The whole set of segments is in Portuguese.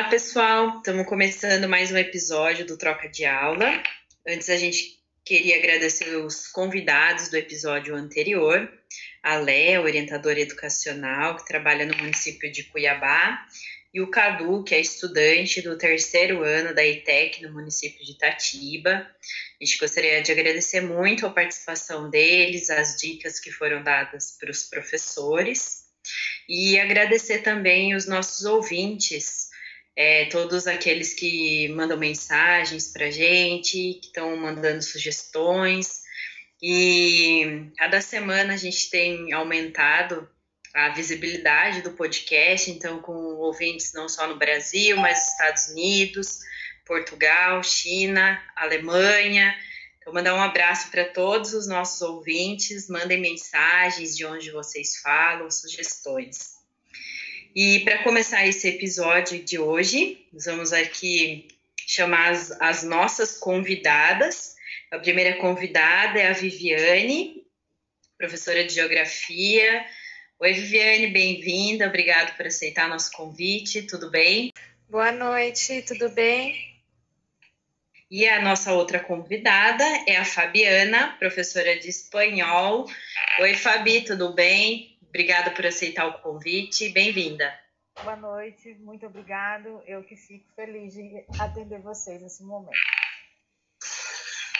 Olá, pessoal. Estamos começando mais um episódio do Troca de Aula. Antes, a gente queria agradecer os convidados do episódio anterior, a Léa, orientadora educacional, que trabalha no município de Cuiabá, e o Cadu, que é estudante do terceiro ano da ETEC no município de Itatiba. A gente gostaria de agradecer muito a participação deles, as dicas que foram dadas para os professores, e agradecer também os nossos ouvintes é, todos aqueles que mandam mensagens para gente, que estão mandando sugestões. E cada semana a gente tem aumentado a visibilidade do podcast, então com ouvintes não só no Brasil, mas nos Estados Unidos, Portugal, China, Alemanha. Então, mandar um abraço para todos os nossos ouvintes, mandem mensagens de onde vocês falam, sugestões. E para começar esse episódio de hoje, nós vamos aqui chamar as, as, nossas convidadas. A primeira convidada é a Viviane, professora de Geografia. Oi, Viviane, bem-vinda. Obrigada por aceitar nosso convite. Tudo bem? Boa noite, tudo bem? E a nossa outra convidada é a Fabiana, professora de espanhol. Oi, Fabi, tudo bem? Obrigada por aceitar o convite. Bem-vinda. Boa noite, muito obrigado. Eu que fico feliz de atender vocês nesse momento.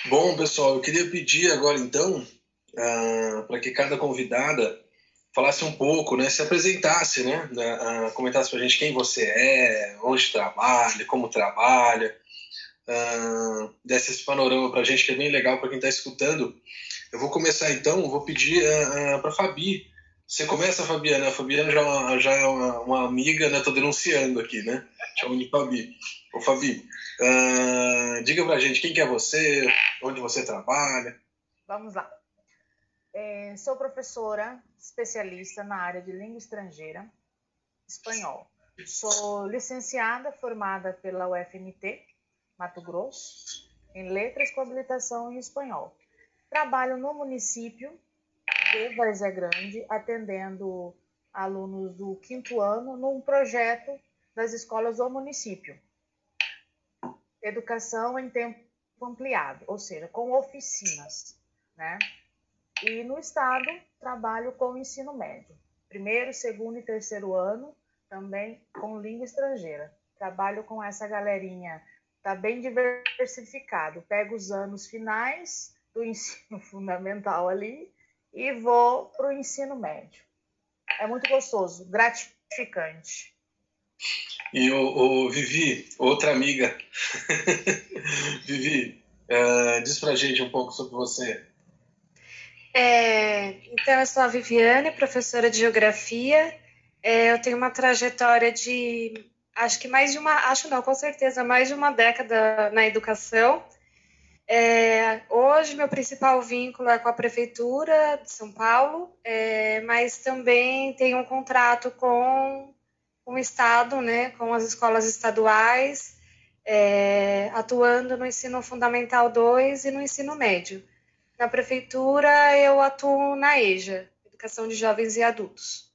Bom, pessoal, eu queria pedir agora então uh, para que cada convidada falasse um pouco, né, se apresentasse, né, uh, comentasse para a gente quem você é, onde trabalha, como trabalha, uh, desse esse panorama para a gente que é bem legal para quem está escutando. Eu vou começar então, vou pedir uh, para a Fabi você começa, Fabiana. A Fabiana já, já é uma, uma amiga, né? Tô denunciando aqui, né? Chama de Fabi. Ô, Fabi, uh, diga pra gente quem que é você, onde você trabalha. Vamos lá. É, sou professora especialista na área de língua estrangeira, espanhol. Sou licenciada, formada pela UFMT, Mato Grosso, em letras com habilitação em espanhol. Trabalho no município de Várzea Grande, atendendo alunos do quinto ano num projeto das escolas do município. Educação em tempo ampliado, ou seja, com oficinas, né? E no estado, trabalho com ensino médio. Primeiro, segundo e terceiro ano, também com língua estrangeira. Trabalho com essa galerinha, tá bem diversificado. Pego os anos finais do ensino fundamental ali e vou para o ensino médio. É muito gostoso, gratificante. E o, o Vivi, outra amiga. Vivi, uh, diz pra gente um pouco sobre você. É, então, eu sou a Viviane, professora de Geografia. É, eu tenho uma trajetória de, acho que mais de uma, acho não, com certeza, mais de uma década na educação. É, hoje, meu principal vínculo é com a Prefeitura de São Paulo, é, mas também tenho um contrato com, o Estado, né, com as escolas estaduais, é, atuando no ensino fundamental 2 e no ensino médio. Na Prefeitura, eu atuo na EJA, Educação de Jovens e Adultos.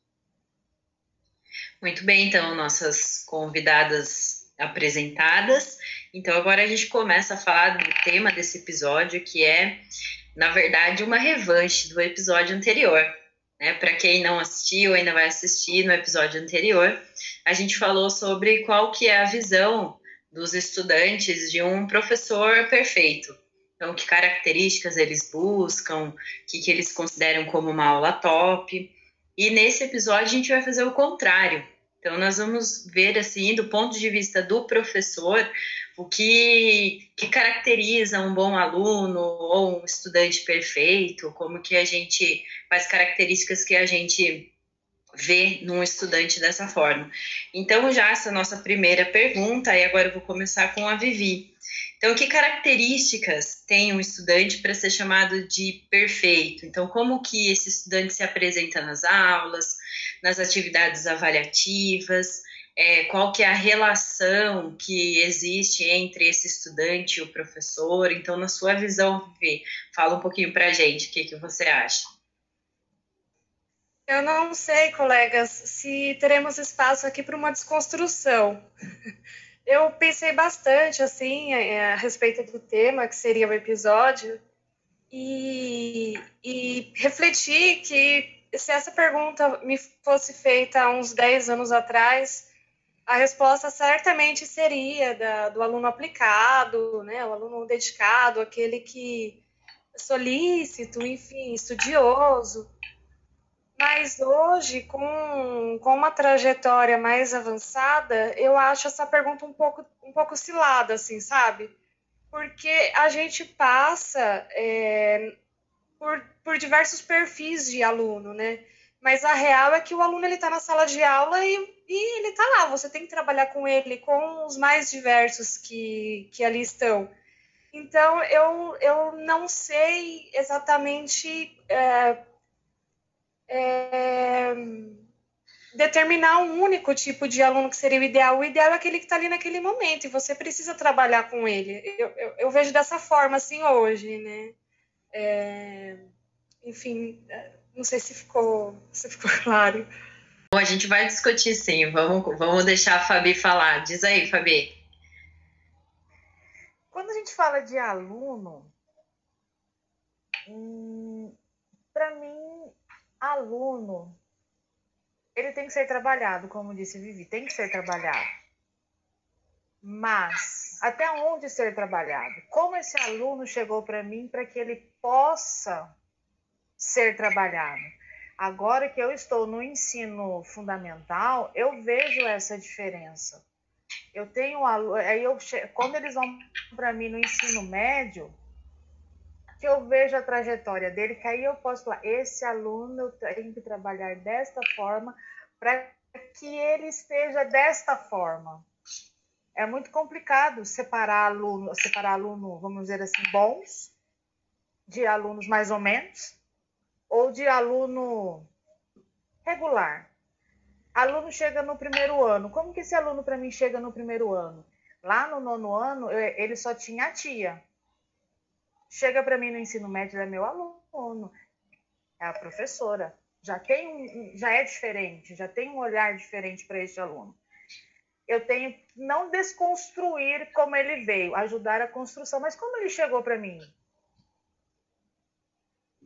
Muito bem, então, nossas convidadas apresentadas. Então agora a gente começa a falar do tema desse episódio, que é, na verdade, uma revanche do episódio anterior. Né? Para quem não assistiu, ainda vai assistir no episódio anterior, a gente falou sobre qual que é a visão dos estudantes de um professor perfeito. Então, que características eles buscam, o que, que eles consideram como uma aula top. E nesse episódio a gente vai fazer o contrário. Então, nós vamos ver, assim, do ponto de vista do professor, o que, que caracteriza um bom aluno ou um estudante perfeito, como que a gente, quais características que a gente vê num estudante dessa forma. Então, já essa nossa primeira pergunta, e agora eu vou começar com a Vivi. Então, que características tem um estudante para ser chamado de perfeito? Então, como que esse estudante se apresenta nas aulas, nas atividades avaliativas? É, qual que é a relação que existe entre esse estudante e o professor. Então, na sua visão, Vivi, fala um pouquinho para a gente o que, que você acha. Eu não sei, colegas, se teremos espaço aqui para uma desconstrução. Eu pensei bastante assim a respeito do tema que seria o episódio e, e refleti que se essa pergunta me fosse feita há uns 10 anos atrás, a resposta certamente seria da, do aluno aplicado, né, o aluno dedicado, aquele que é solícito, enfim, estudioso. Mas hoje, com, com uma trajetória mais avançada, eu acho essa pergunta um pouco, um pouco cilada, assim, sabe? Porque a gente passa é, por, por diversos perfis de aluno, né? Mas a real é que o aluno ele está na sala de aula e, e ele está lá. Você tem que trabalhar com ele, com os mais diversos que, que ali estão. Então, eu, eu não sei exatamente é, é, determinar um único tipo de aluno que seria o ideal. O ideal é aquele que está ali naquele momento e você precisa trabalhar com ele. Eu, eu, eu vejo dessa forma, assim, hoje, né? É, enfim, não sei se ficou, se ficou claro. Bom, a gente vai discutir sim. Vamos, vamos deixar a Fabi falar. Diz aí, Fabi. Quando a gente fala de aluno, hum, para mim aluno, ele tem que ser trabalhado, como disse Vivi, tem que ser trabalhado. Mas até onde ser trabalhado? Como esse aluno chegou para mim para que ele possa ser trabalhado? Agora que eu estou no ensino fundamental, eu vejo essa diferença. Eu tenho aí eu quando eles vão para mim no ensino médio, que eu vejo a trajetória dele, que aí eu posso falar, esse aluno eu tenho que trabalhar desta forma para que ele esteja desta forma. É muito complicado separar aluno, separar aluno, vamos dizer assim, bons de alunos mais ou menos ou de aluno regular. Aluno chega no primeiro ano. Como que esse aluno para mim chega no primeiro ano? Lá no nono ano, ele só tinha a tia chega para mim no ensino médio é meu aluno, é a professora. Já tem um, já é diferente, já tem um olhar diferente para esse aluno. Eu tenho que não desconstruir como ele veio, ajudar a construção, mas como ele chegou para mim?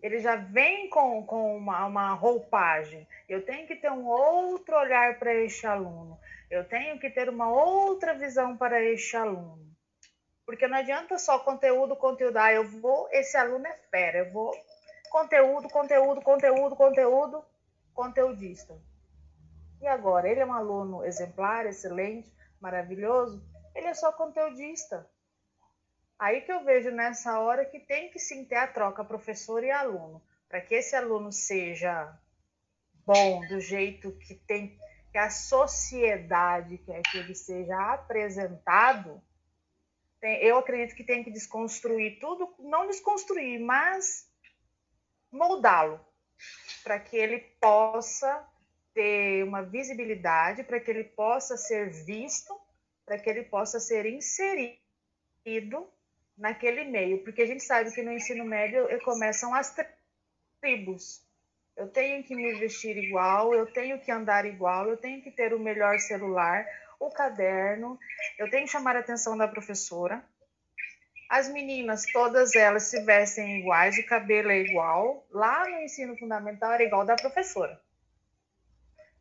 Ele já vem com, com uma, uma roupagem. Eu tenho que ter um outro olhar para este aluno. Eu tenho que ter uma outra visão para este aluno. Porque não adianta só conteúdo, conteúdo. Ah, eu vou, esse aluno é fera, eu vou. Conteúdo, conteúdo, conteúdo, conteúdo, conteudista. E agora? Ele é um aluno exemplar, excelente, maravilhoso? Ele é só conteudista. Aí que eu vejo nessa hora que tem que sim ter a troca professor e aluno, para que esse aluno seja bom do jeito que tem que a sociedade quer que ele seja apresentado, eu acredito que tem que desconstruir tudo, não desconstruir, mas moldá-lo para que ele possa ter uma visibilidade, para que ele possa ser visto, para que ele possa ser inserido naquele meio, porque a gente sabe que no ensino médio começam as tribos. Eu tenho que me vestir igual, eu tenho que andar igual, eu tenho que ter o melhor celular, o caderno, eu tenho que chamar a atenção da professora. As meninas, todas elas se vestem iguais, o cabelo é igual. Lá no ensino fundamental era igual da professora.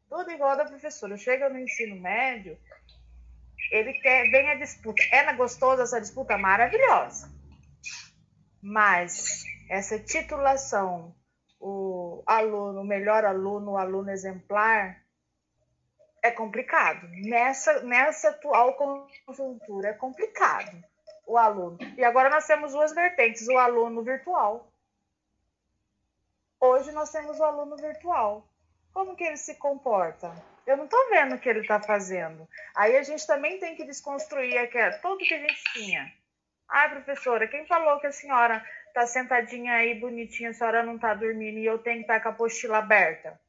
Tudo igual da professora. Chega no ensino médio, ele quer, vem a disputa. É gostosa essa disputa? Maravilhosa. Mas essa titulação, o aluno, o melhor aluno, o aluno exemplar, é complicado. Nessa, nessa atual conjuntura é complicado o aluno. E agora nós temos duas vertentes, o aluno virtual. Hoje nós temos o aluno virtual. Como que ele se comporta? Eu não estou vendo o que ele está fazendo. Aí a gente também tem que desconstruir aquela, tudo que a gente tinha. Ai, professora, quem falou que a senhora está sentadinha aí bonitinha, a senhora não está dormindo e eu tenho que estar tá com a apostila aberta?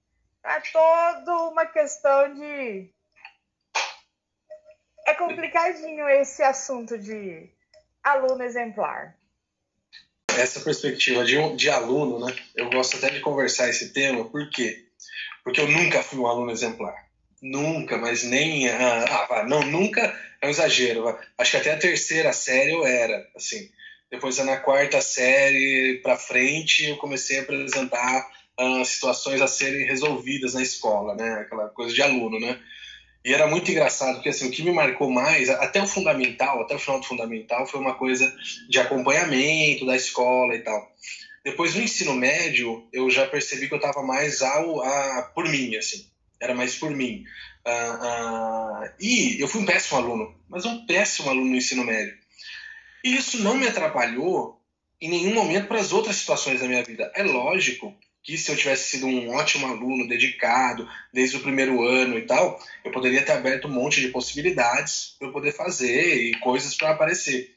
É toda uma questão de. É complicadinho esse assunto de aluno exemplar. Essa perspectiva de, um, de aluno, né? Eu gosto até de conversar esse tema, por quê? porque eu nunca fui um aluno exemplar. Nunca, mas nem. Ah, ah não, nunca é um exagero. Acho que até a terceira série eu era, assim. Depois, na quarta série para frente, eu comecei a apresentar ah, situações a serem resolvidas na escola, né? Aquela coisa de aluno, né? E era muito engraçado, porque assim, o que me marcou mais, até o fundamental, até o final do fundamental, foi uma coisa de acompanhamento da escola e tal. Depois no ensino médio, eu já percebi que eu estava mais ao, a, por mim, assim. Era mais por mim. Uh, uh, e eu fui um péssimo aluno, mas um péssimo aluno no ensino médio. E isso não me atrapalhou em nenhum momento para as outras situações da minha vida. É lógico que se eu tivesse sido um ótimo aluno, dedicado, desde o primeiro ano e tal, eu poderia ter aberto um monte de possibilidades para eu poder fazer e coisas para aparecer.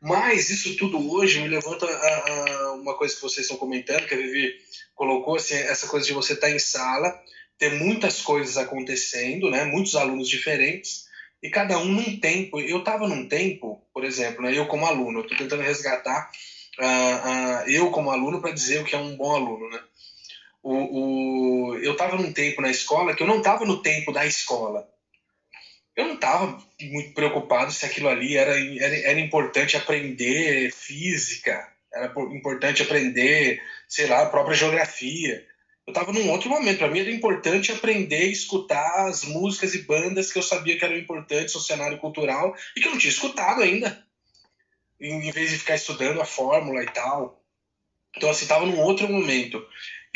Mas isso tudo hoje me levanta a, a, uma coisa que vocês estão comentando, que a Vivi colocou, assim, essa coisa de você estar tá em sala, ter muitas coisas acontecendo, né, muitos alunos diferentes, e cada um num tempo. Eu estava num tempo, por exemplo, né, eu como aluno, estou tentando resgatar uh, uh, eu como aluno para dizer o que é um bom aluno, né? O, o, eu estava num tempo na escola que eu não estava no tempo da escola eu não estava muito preocupado se aquilo ali era, era, era importante aprender física, era importante aprender, sei lá, a própria geografia. Eu estava num outro momento. Para mim era importante aprender a escutar as músicas e bandas que eu sabia que eram importantes no cenário cultural e que eu não tinha escutado ainda. Em vez de ficar estudando a fórmula e tal. Então, assim, estava num outro momento.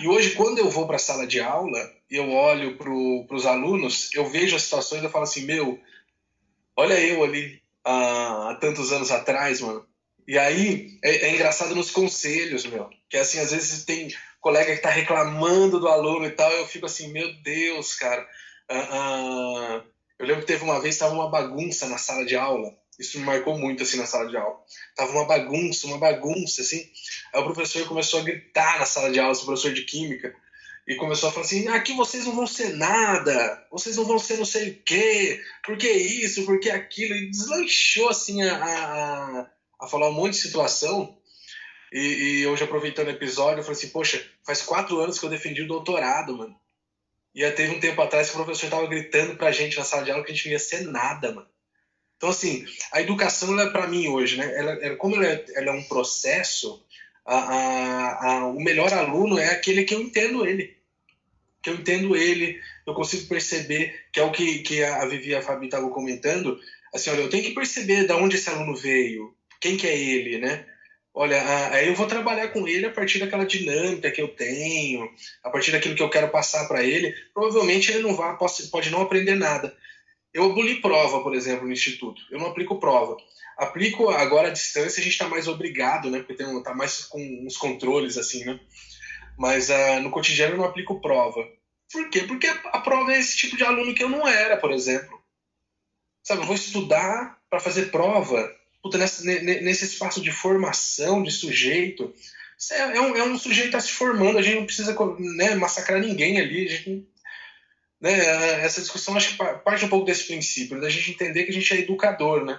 E hoje, quando eu vou para a sala de aula, eu olho para os alunos, eu vejo as situações e eu falo assim, meu, olha eu ali há, há tantos anos atrás, mano. E aí é, é, engraçado nos conselhos, meu. Que assim, às vezes tem colega que tá reclamando do aluno e tal, eu fico assim, meu Deus, cara. Uh, uh, eu lembro que teve uma vez, estava uma bagunça na sala de aula. Isso me marcou muito, assim, na sala de aula. Tava uma bagunça, uma bagunça, assim. Aí o professor começou a gritar na sala de aula, o professor de química, e começou a falar assim: aqui vocês não vão ser nada, vocês não vão ser não sei o quê, por que isso, por que aquilo, e deslanchou, assim, a, a, a falar um monte de situação. E, e hoje, aproveitando o episódio, eu falei assim: poxa, faz quatro anos que eu defendi o doutorado, mano. E aí teve um tempo atrás que o professor tava gritando pra gente na sala de aula que a gente não ia ser nada, mano. Então, assim, a educação, ela é para mim hoje, né? Ela, ela como ela é, ela é, um processo, a, a, a, o melhor aluno é aquele que eu entendo ele. Que eu entendo ele, eu consigo perceber, que é o que, que a Vivi e a Fabi estavam comentando. Assim, olha, eu tenho que perceber de onde esse aluno veio, quem que é ele, né? Olha, aí eu vou trabalhar com ele a partir daquela dinâmica que eu tenho, a partir daquilo que eu quero passar para ele. Provavelmente ele não vai, pode, não aprender nada, eu aboli prova, por exemplo, no instituto. Eu não aplico prova. Aplico agora à distância, a gente está mais obrigado, né? Porque está mais com uns controles, assim, né? Mas uh, no cotidiano eu não aplico prova. Por quê? Porque a prova é esse tipo de aluno que eu não era, por exemplo. Sabe, eu vou estudar para fazer prova. Puta, nesse, nesse espaço de formação de sujeito. É, é, um, é um sujeito está se formando, a gente não precisa né, massacrar ninguém ali, a gente né, essa discussão acho que parte um pouco desse princípio, da gente entender que a gente é educador, né?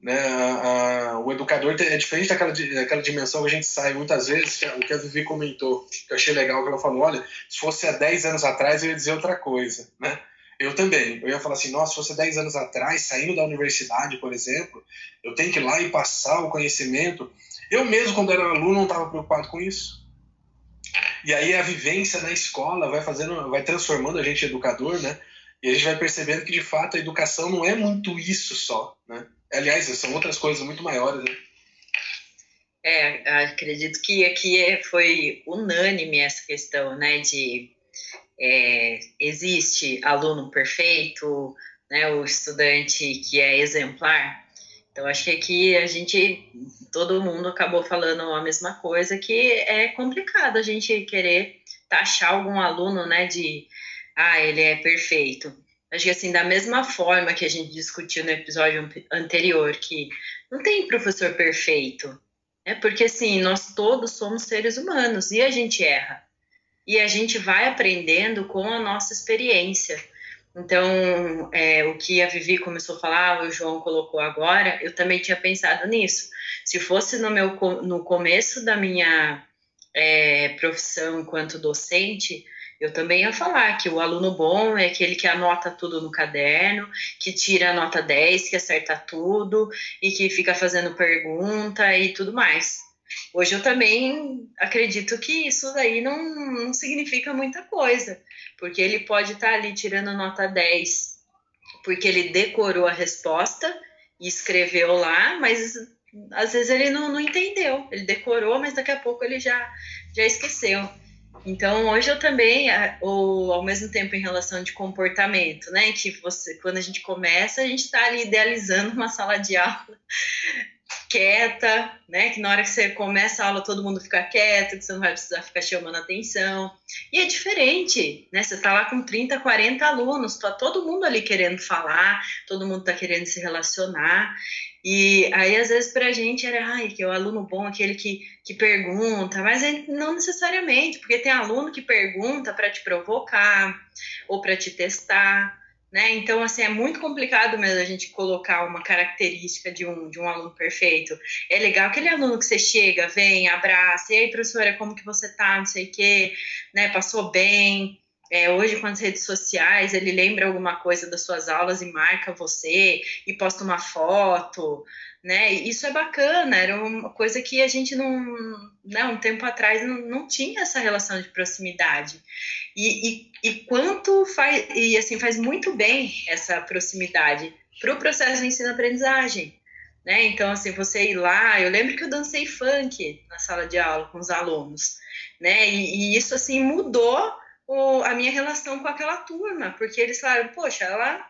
né a, a, o educador é diferente daquela, daquela dimensão que a gente sai muitas vezes, que a, o que a Vivi comentou, que eu achei legal, que ela falou, olha, se fosse há 10 anos atrás eu ia dizer outra coisa, né? Eu também, eu ia falar assim, nossa, se fosse 10 anos atrás, saindo da universidade, por exemplo, eu tenho que ir lá e passar o conhecimento. Eu mesmo, quando era aluno, não estava preocupado com isso. E aí a vivência na escola vai fazendo, vai transformando a gente em educador, né? E a gente vai percebendo que de fato a educação não é muito isso só, né? Aliás, são outras coisas muito maiores. Né? É, acredito que aqui é, foi unânime essa questão, né? De é, existe aluno perfeito, né? O estudante que é exemplar. Então, acho que aqui a gente, todo mundo acabou falando a mesma coisa, que é complicado a gente querer taxar algum aluno, né, de, ah, ele é perfeito. Acho que, assim, da mesma forma que a gente discutiu no episódio anterior, que não tem professor perfeito, né, porque, assim, nós todos somos seres humanos e a gente erra. E a gente vai aprendendo com a nossa experiência. Então, é, o que a Vivi começou a falar, o João colocou agora, eu também tinha pensado nisso. Se fosse no, meu, no começo da minha é, profissão enquanto docente, Eu também ia falar que o aluno bom é aquele que anota tudo no caderno, que tira a nota 10, que acerta tudo e que fica fazendo pergunta e tudo mais. Hoje eu também acredito que isso daí não, não significa muita coisa, porque ele pode estar ali tirando nota 10 porque ele decorou a resposta e escreveu lá, mas às vezes ele não, não entendeu. Ele decorou, mas daqui a pouco ele já, já esqueceu. Então, hoje eu também, ou ao mesmo tempo em relação de comportamento, né? Que você, quando a gente começa, a gente está ali idealizando uma sala de aula quieta, né? Que na hora que você começa a aula todo mundo fica quieto, que você não vai precisar ficar chamando atenção. E é diferente, né? Você está lá com 30, 40 alunos, tá todo mundo ali querendo falar, todo mundo está querendo se relacionar. E aí, às vezes, para a gente era, ai, que é o aluno bom, aquele que, que pergunta, mas não necessariamente, porque tem aluno que pergunta para te provocar ou para te testar. Né? Então, assim, é muito complicado mesmo a gente colocar uma característica de um, de um aluno perfeito. É legal aquele aluno que você chega, vem, abraça, e aí, professora, como que você tá, não sei o quê, né, passou bem, é, hoje com as redes sociais, ele lembra alguma coisa das suas aulas e marca você, e posta uma foto, né? Isso é bacana, era uma coisa que a gente não, né, um tempo atrás não, não tinha essa relação de proximidade. E, e, e quanto faz, e assim, faz muito bem essa proximidade para o processo de ensino-aprendizagem. Né? Então, assim, você ir lá, eu lembro que eu dancei funk na sala de aula com os alunos, né? E, e isso, assim, mudou o, a minha relação com aquela turma, porque eles falaram, poxa, ela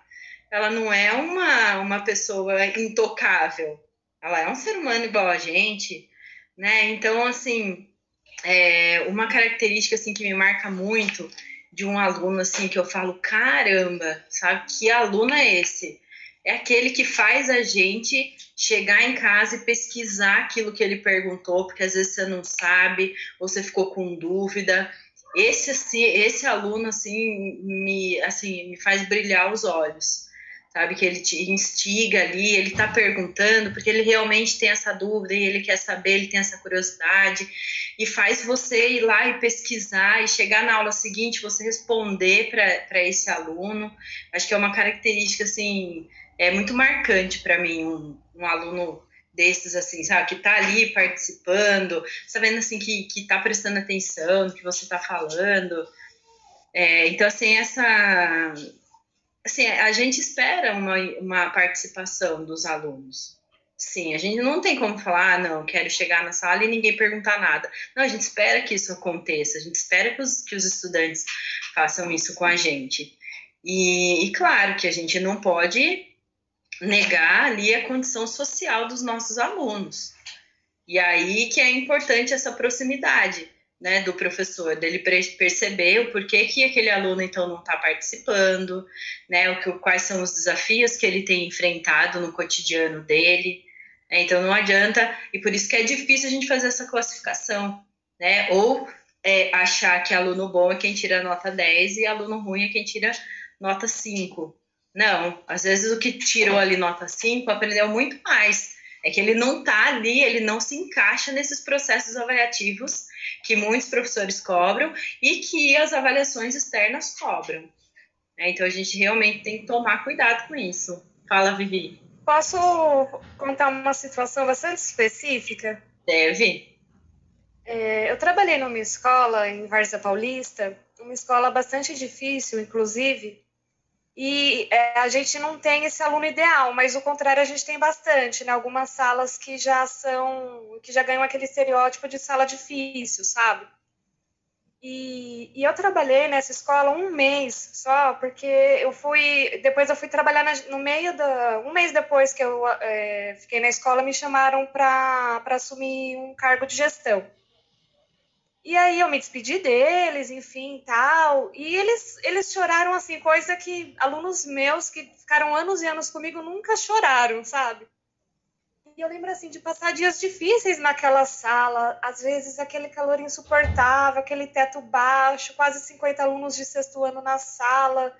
ela não é uma, uma pessoa intocável, ela é um ser humano igual a gente, né? Então, assim, é, uma característica assim que me marca muito de um aluno assim que eu falo, caramba, sabe que aluno é esse? É aquele que faz a gente chegar em casa e pesquisar aquilo que ele perguntou, porque às vezes você não sabe, ou você ficou com dúvida. Esse assim, esse aluno assim me assim me faz brilhar os olhos sabe? Que ele te instiga ali, ele está perguntando, porque ele realmente tem essa dúvida e ele quer saber, ele tem essa curiosidade, e faz você ir lá e pesquisar e chegar na aula seguinte, você responder para esse aluno. Acho que é uma característica, assim, é muito marcante para mim, um, um aluno desses, assim, sabe, que está ali participando, sabendo, assim, que, que tá prestando atenção no que você está falando. É, então, assim, essa assim, a gente espera uma, uma participação dos alunos. Sim, a gente não tem como falar, ah, não, quero chegar na sala e ninguém perguntar nada. Não, a gente espera que isso aconteça, a gente espera que os, que os estudantes façam isso com a gente. E, e claro que a gente não pode negar ali a condição social dos nossos alunos. E aí que é importante essa proximidade né, do professor, dele perceber o porquê que aquele aluno então não está participando, né, o que, quais são os desafios que ele tem enfrentado no cotidiano dele. Né, então não adianta, e por isso que é difícil a gente fazer essa classificação, né, ou é, achar que aluno bom é quem tira nota 10 e aluno ruim é quem tira nota 5. Não, às vezes o que tirou ali nota 5 aprendeu muito mais. É que ele não está ali, ele não se encaixa nesses processos avaliativos que muitos professores cobram e que as avaliações externas cobram. Né? Então a gente realmente tem que tomar cuidado com isso. Fala, Vivi. Posso contar uma situação bastante específica? Deve. É, eu trabalhei numa escola em Várzea Paulista, uma escola bastante difícil, inclusive, e é, a gente não tem esse aluno ideal, mas o contrário a gente tem bastante, né? Algumas salas que já são, que já ganham aquele estereótipo de sala difícil, sabe? E, e eu trabalhei nessa escola um mês só, porque eu fui, depois eu fui trabalhar na, no meio da, um mês depois que eu é, fiquei na escola, me chamaram para assumir um cargo de gestão. E aí eu me despedi deles, enfim, tal. E eles, eles choraram assim, coisa que alunos meus que ficaram anos e anos comigo nunca choraram, sabe? E eu lembro assim de passar dias difíceis naquela sala, às vezes aquele calor insuportável, aquele teto baixo, quase 50 alunos de sexto ano na sala.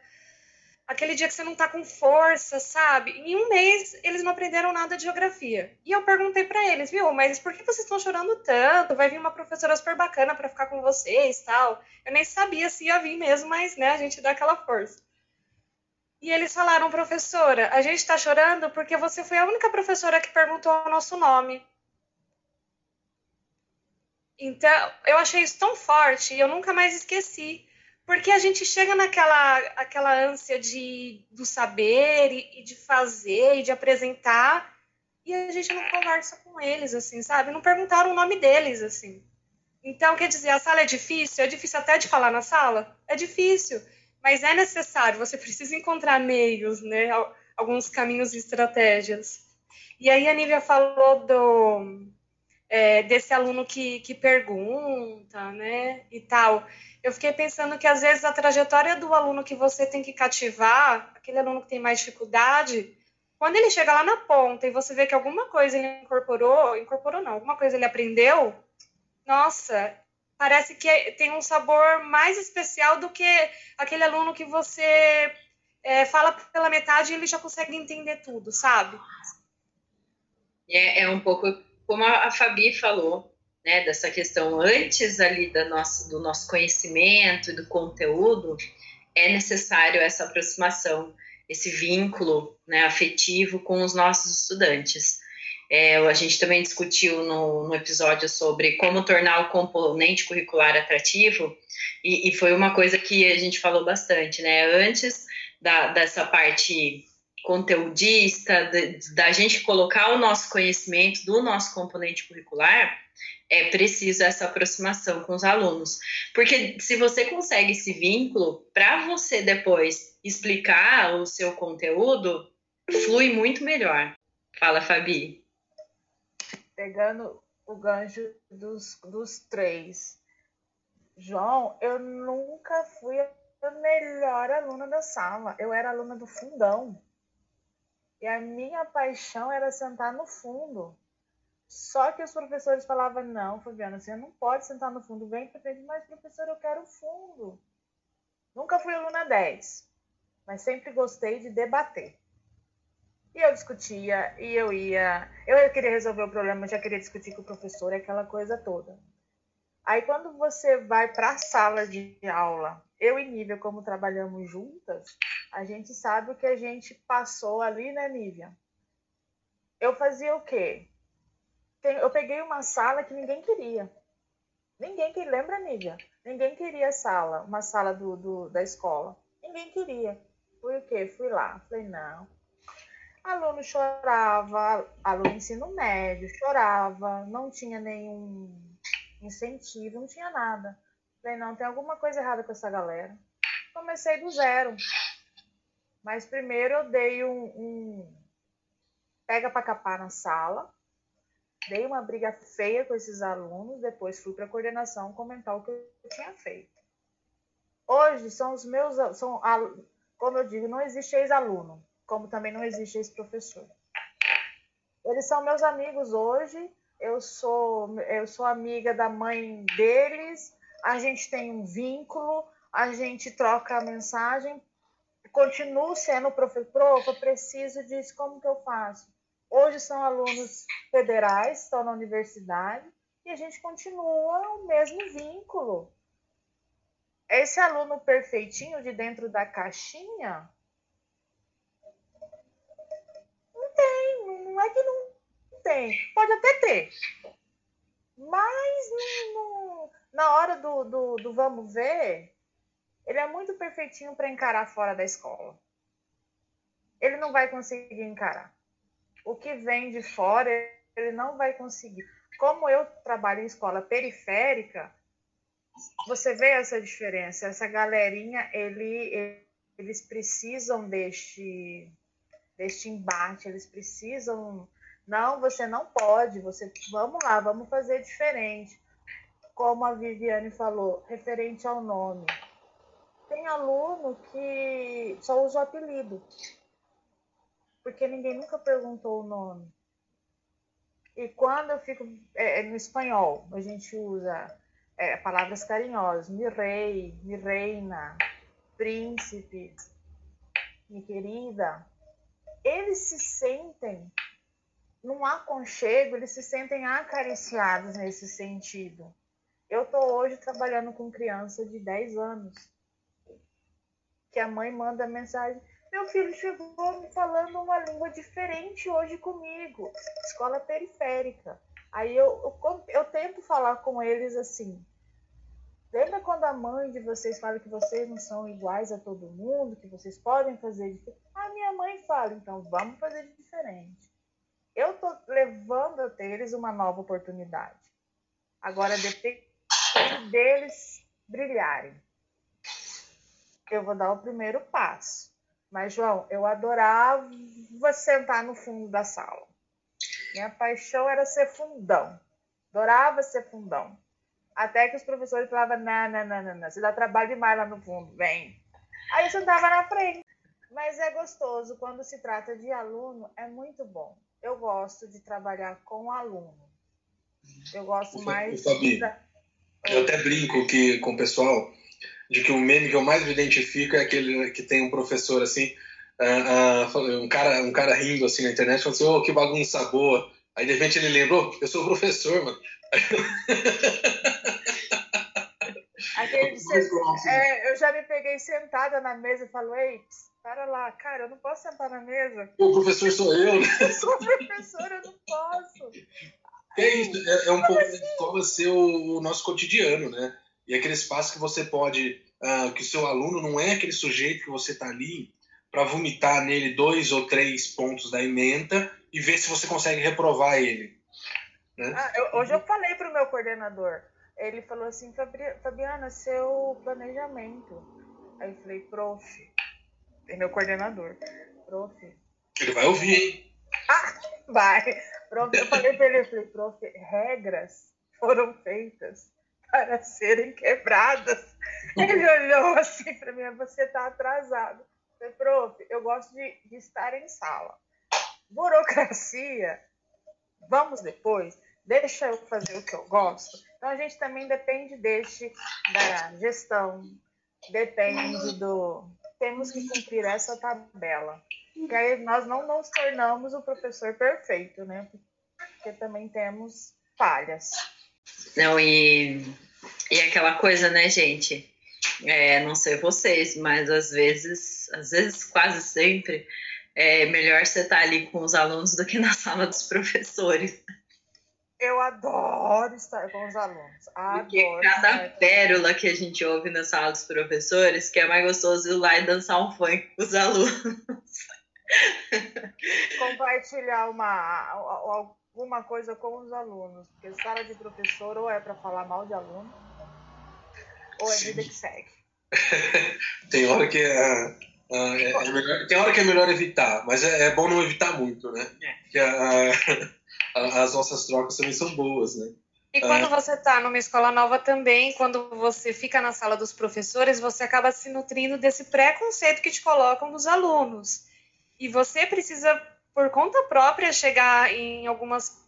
Aquele dia que você não tá com força, sabe? Em um mês eles não aprenderam nada de geografia. E eu perguntei para eles, viu, mas por que vocês estão chorando tanto? Vai vir uma professora super bacana para ficar com vocês, tal. Eu nem sabia se ia vir mesmo, mas né, a gente dá aquela força. E eles falaram, professora, a gente está chorando porque você foi a única professora que perguntou o nosso nome. Então, eu achei isso tão forte e eu nunca mais esqueci. Porque a gente chega naquela aquela ânsia de, do saber e, e de fazer e de apresentar e a gente não conversa com eles, assim, sabe? Não perguntaram o nome deles, assim. Então, quer dizer, a sala é difícil? É difícil até de falar na sala? É difícil, mas é necessário, você precisa encontrar meios, né? Alguns caminhos e estratégias. E aí a Nívia falou do, é, desse aluno que, que pergunta, né, e tal. Eu fiquei pensando que às vezes a trajetória do aluno que você tem que cativar, aquele aluno que tem mais dificuldade, quando ele chega lá na ponta e você vê que alguma coisa ele incorporou, incorporou não, alguma coisa ele aprendeu, nossa, parece que tem um sabor mais especial do que aquele aluno que você é, fala pela metade e ele já consegue entender tudo, sabe? É, é um pouco como a, Fabi falou, né, dessa questão antes ali da nossa, do nosso conhecimento e do conteúdo, é necessário essa aproximação, esse vínculo né, afetivo com os nossos estudantes. É, a gente também discutiu no, no, episódio sobre como tornar o componente curricular atrativo, e, e, foi uma coisa que a gente falou bastante, né? Antes da, dessa parte conteudista, da gente colocar o nosso conhecimento do nosso componente curricular, é preciso essa aproximação com os alunos. Porque se você consegue esse vínculo, para você depois explicar o seu conteúdo, flui muito melhor. Fala, Fabi. Pegando o gancho dos, dos três. João, eu nunca fui a melhor aluna da sala. Eu era aluna do fundão. E a minha paixão era sentar no fundo. Só que os professores falavam: não, Fabiana, você não pode sentar no fundo, vem para frente, mas professor, eu quero fundo. Nunca fui aluna 10, mas sempre gostei de debater. E eu discutia, e eu ia. Eu queria resolver o problema, já queria discutir com o professor, aquela coisa toda. Aí, quando você vai para a sala de aula, eu e Nívia, como trabalhamos juntas, a gente sabe o que a gente passou ali, né, Nívia? Eu fazia o quê? Eu peguei uma sala que ninguém queria. Ninguém que lembra, Nívia? Ninguém queria a sala, uma sala do, do, da escola. Ninguém queria. Fui o quê? Fui lá. Falei, não. Aluno chorava, aluno ensino médio chorava, não tinha nenhum incentivo, não tinha nada. Falei, não, tem alguma coisa errada com essa galera. Comecei do zero. Mas primeiro eu dei um, um pega para capar na sala, dei uma briga feia com esses alunos, depois fui para a coordenação comentar o que eu tinha feito. Hoje são os meus, são, como eu digo, não existe ex-aluno, como também não existe ex-professor. Eles são meus amigos hoje, eu sou, eu sou amiga da mãe deles, a gente tem um vínculo, a gente troca mensagem, continuo sendo professor, eu preciso disso, como que eu faço? Hoje são alunos federais, estão na universidade, e a gente continua o mesmo vínculo. Esse aluno perfeitinho de dentro da caixinha, não tem, não é que não tem, pode até ter, mas não, na hora do, do, do vamos ver, ele é muito perfeitinho para encarar fora da escola. Ele não vai conseguir encarar. O que vem de fora, ele não vai conseguir. Como eu trabalho em escola periférica, você vê essa diferença. Essa galerinha, ele, eles precisam deste, deste embate, eles precisam. Não, você não pode. Você, vamos lá, vamos fazer diferente. Como a Viviane falou, referente ao nome tem aluno que só usa o apelido, porque ninguém nunca perguntou o nome. E quando eu fico é, é no espanhol, a gente usa é, palavras carinhosas, mi rei, mi reina, príncipe. minha querida, eles se sentem num aconchego, eles se sentem acariciados nesse sentido. Eu estou hoje trabalhando com criança de 10 anos, que a mãe manda mensagem: Meu filho chegou me falando uma língua diferente hoje comigo, escola periférica. Aí eu, eu, eu tento falar com eles assim: Lembra quando a mãe de vocês fala que vocês não são iguais a todo mundo, que vocês podem fazer diferente? A minha mãe fala, então vamos fazer diferente. Eu estou levando a eles uma nova oportunidade. Agora depende deles brilharem. Eu vou dar o primeiro passo. Mas, João, eu adorava sentar no fundo da sala. Minha paixão era ser fundão. Adorava ser fundão. Até que os professores falavam, não, não, não, não, você dá trabalho demais lá no fundo, vem. Aí eu sentava na frente. Mas é gostoso, quando se trata de aluno, é muito bom. Eu gosto de trabalhar com aluno. Eu gosto mais... Fabi, eu até brinco que, com o pessoal de que o meme que eu mais me identifico é aquele que tem um professor assim, uh, uh, um, cara, um cara rindo assim na internet, falando assim, oh, que bagunça boa. Aí de repente ele lembrou, eu sou professor, mano. Aquele, é, eu já me peguei sentada na mesa e falo, ei, para lá, cara, eu não posso sentar na mesa. O professor sou eu, né? Eu sou professor, eu não posso. É isso, é, é um pouco assim? como ser o, o, nosso cotidiano, né? E aquele espaço que você pode, uh, que o seu aluno não é aquele sujeito que você está ali para vomitar nele dois ou três pontos da emenda e ver se você consegue reprovar ele. Né? Ah, eu, hoje eu falei para o meu coordenador, ele falou assim, Fabiana, seu planejamento. Aí eu falei, prof, é meu coordenador, prof. Ele vai ouvir, hein? Ah, vai. Prof, eu falei para ele, eu falei, prof, regras foram feitas para serem quebradas. Ele olhou assim para mim, você está atrasado. Eu falei, prof, eu gosto de, de estar em sala. Burocracia, vamos depois deixa eu fazer o que eu gosto. Então a gente também depende deste da gestão, depende do temos que cumprir essa tabela. Que aí nós não nos tornamos o professor perfeito, né? Porque também temos falhas. Não, e, e aquela coisa, né, gente? É, não sei vocês, mas às vezes, às vezes, quase sempre, é melhor você estar ali com os alunos do que na sala dos professores. Eu adoro estar com os alunos. Adoro Porque cada pérola que a gente ouve na sala dos professores, que é mais gostoso ir lá e dançar um funk com os alunos. Compartilhar uma, alguma coisa com os alunos. Porque sala de professor ou é para falar mal de aluno, ou é Sim. vida que segue. tem hora que é, é, é melhor, tem hora que é melhor evitar, mas é, é bom não evitar muito, né? É. Que a, as nossas trocas também são boas, né? E quando é. você está numa escola nova também, quando você fica na sala dos professores, você acaba se nutrindo desse preconceito que te colocam dos alunos. E você precisa, por conta própria, chegar em algumas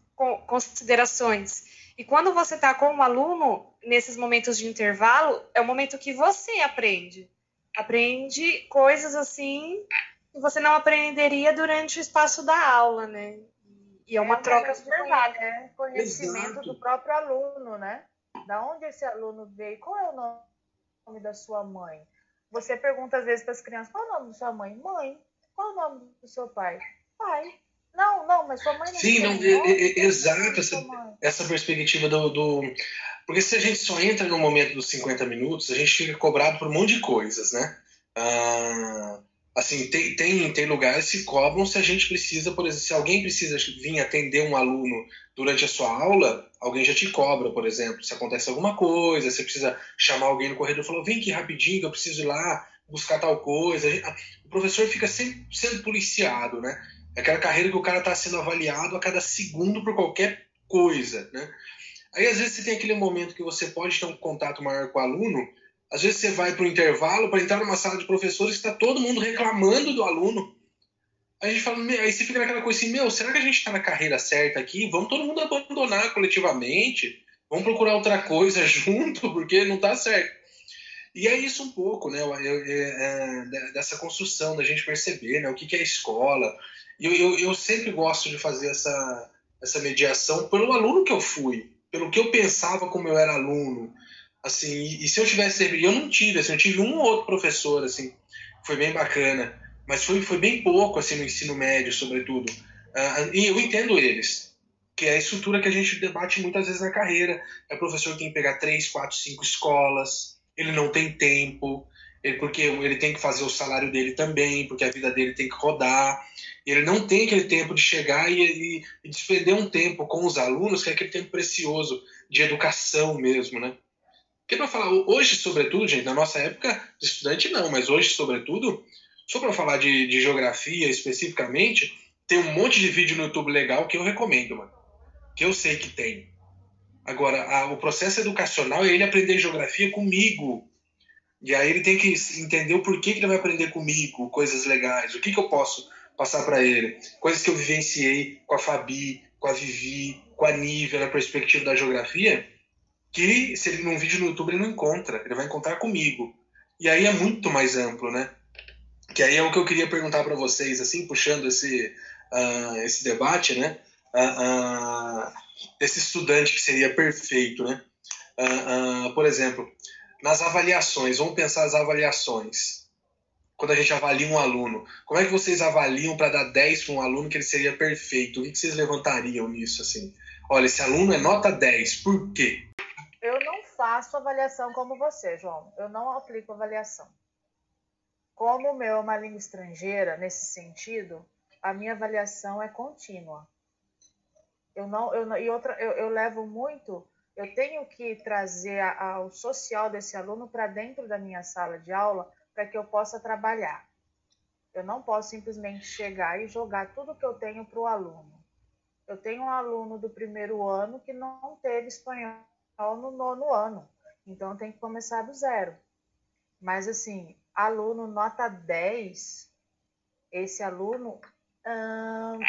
considerações. E quando você está com um aluno, nesses momentos de intervalo, é o momento que você aprende. Aprende coisas assim que você não aprenderia durante o espaço da aula, né? E é uma é, troca formada. É conhecimento Exato. do próprio aluno, né? Da onde esse aluno veio, qual é o nome da sua mãe? Você pergunta às vezes para as crianças, qual é o nome da sua mãe? Mãe. Qual é o nome do seu pai? Pai. Não, não, mas sua mãe não Sim, não, é, é, exato, essa, essa perspectiva do, do, Porque se a gente só entra no momento dos 50 minutos, a gente fica cobrado por um monte de coisas, né? Ah, Assim, tem, tem, tem lugares que cobram se a gente precisa, por exemplo, se alguém precisa vir atender um aluno durante a sua aula, alguém já te cobra, por exemplo. Se acontece alguma coisa, você precisa chamar alguém no corredor e falar, vem aqui rapidinho, eu preciso ir lá buscar tal coisa. O professor fica sempre sendo policiado, né? É aquela carreira que o cara está sendo avaliado a cada segundo por qualquer coisa, né? Aí, às vezes, você tem aquele momento que você pode ter um contato maior com o aluno, às vezes você vai para o intervalo para entrar numa sala de professores que está todo mundo reclamando do aluno. A gente fala, aí você fica naquela coisa assim, meu, será que a gente está na carreira certa aqui? Vamos todo mundo abandonar coletivamente? Vamos procurar outra coisa junto, porque não está certo. E é isso um pouco, né? Eu, é, dessa construção, da gente perceber né, o que, que é escola. E eu, eu, eu, sempre gosto de fazer essa, essa mediação pelo aluno que eu fui, pelo que eu pensava como eu era aluno. Assim, e, e se eu tivesse. Eu não tive, assim, eu tive um ou outro professor, assim, foi bem bacana, mas foi, foi bem pouco, assim, no ensino médio, sobretudo. Uh, e eu entendo eles, que é a estrutura que a gente debate muitas vezes na carreira. É o professor que tem que pegar três, quatro, cinco escolas, ele não tem tempo, ele, porque ele tem que fazer o salário dele também, porque a vida dele tem que rodar. Ele não tem aquele tempo de chegar e, e, e despender um tempo com os alunos, que é aquele tempo precioso de educação mesmo, né? Porque para falar hoje, sobretudo, gente, na nossa época, estudante não, mas hoje, sobretudo, só para falar de, de, geografia especificamente, tem um monte de vídeo no YouTube legal que eu recomendo, mano. Que eu sei que tem. Agora, a, o processo educacional é ele aprender geografia comigo. E aí ele tem que entender o porquê que ele vai aprender comigo, coisas legais, o que, que eu posso passar para ele. Coisas que eu vivenciei com a Fabi, com a Vivi, com a Nívia na perspectiva da geografia, que se ele num vídeo no YouTube ele não encontra, ele vai encontrar comigo. E aí é muito mais amplo, né? Que aí é o que eu queria perguntar para vocês, assim, puxando esse, uh, esse debate, né? Uh, uh, desse estudante que seria perfeito, né? por exemplo, nas avaliações, vamos pensar as avaliações. Quando a gente avalia um aluno, como é que vocês avaliam para dar 10 para um aluno que ele seria perfeito? O que vocês levantariam nisso, assim? Olha, esse aluno é nota 10, por quê? Eu não faço avaliação como você, João. Eu não aplico avaliação. Como o meu é uma língua estrangeira, nesse sentido, a minha avaliação é contínua. Eu não, eu, e outra, eu, eu levo muito, eu tenho que trazer a, a, o social desse aluno para dentro da minha sala de aula para que eu possa trabalhar. Eu não posso simplesmente chegar e jogar tudo que eu tenho para o aluno. Eu tenho um aluno do primeiro ano que não teve espanhol no nono ano, então tem que começar do zero. Mas assim, aluno nota 10, esse aluno hum,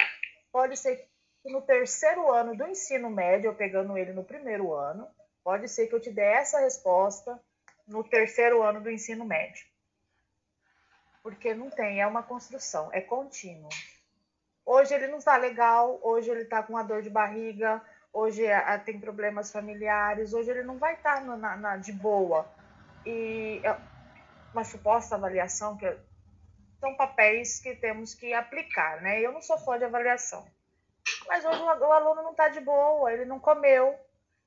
pode ser que no terceiro ano do ensino médio, eu pegando ele no primeiro ano, pode ser que eu te dê essa resposta no terceiro ano do ensino médio. Porque não tem, é uma construção, é contínuo. Hoje ele não está legal, hoje ele está com uma dor de barriga, hoje é, tem problemas familiares, hoje ele não vai estar tá na, na, de boa. E é uma suposta avaliação que são papéis que temos que aplicar, né? Eu não sou fã de avaliação. Mas hoje o aluno não está de boa, ele não comeu,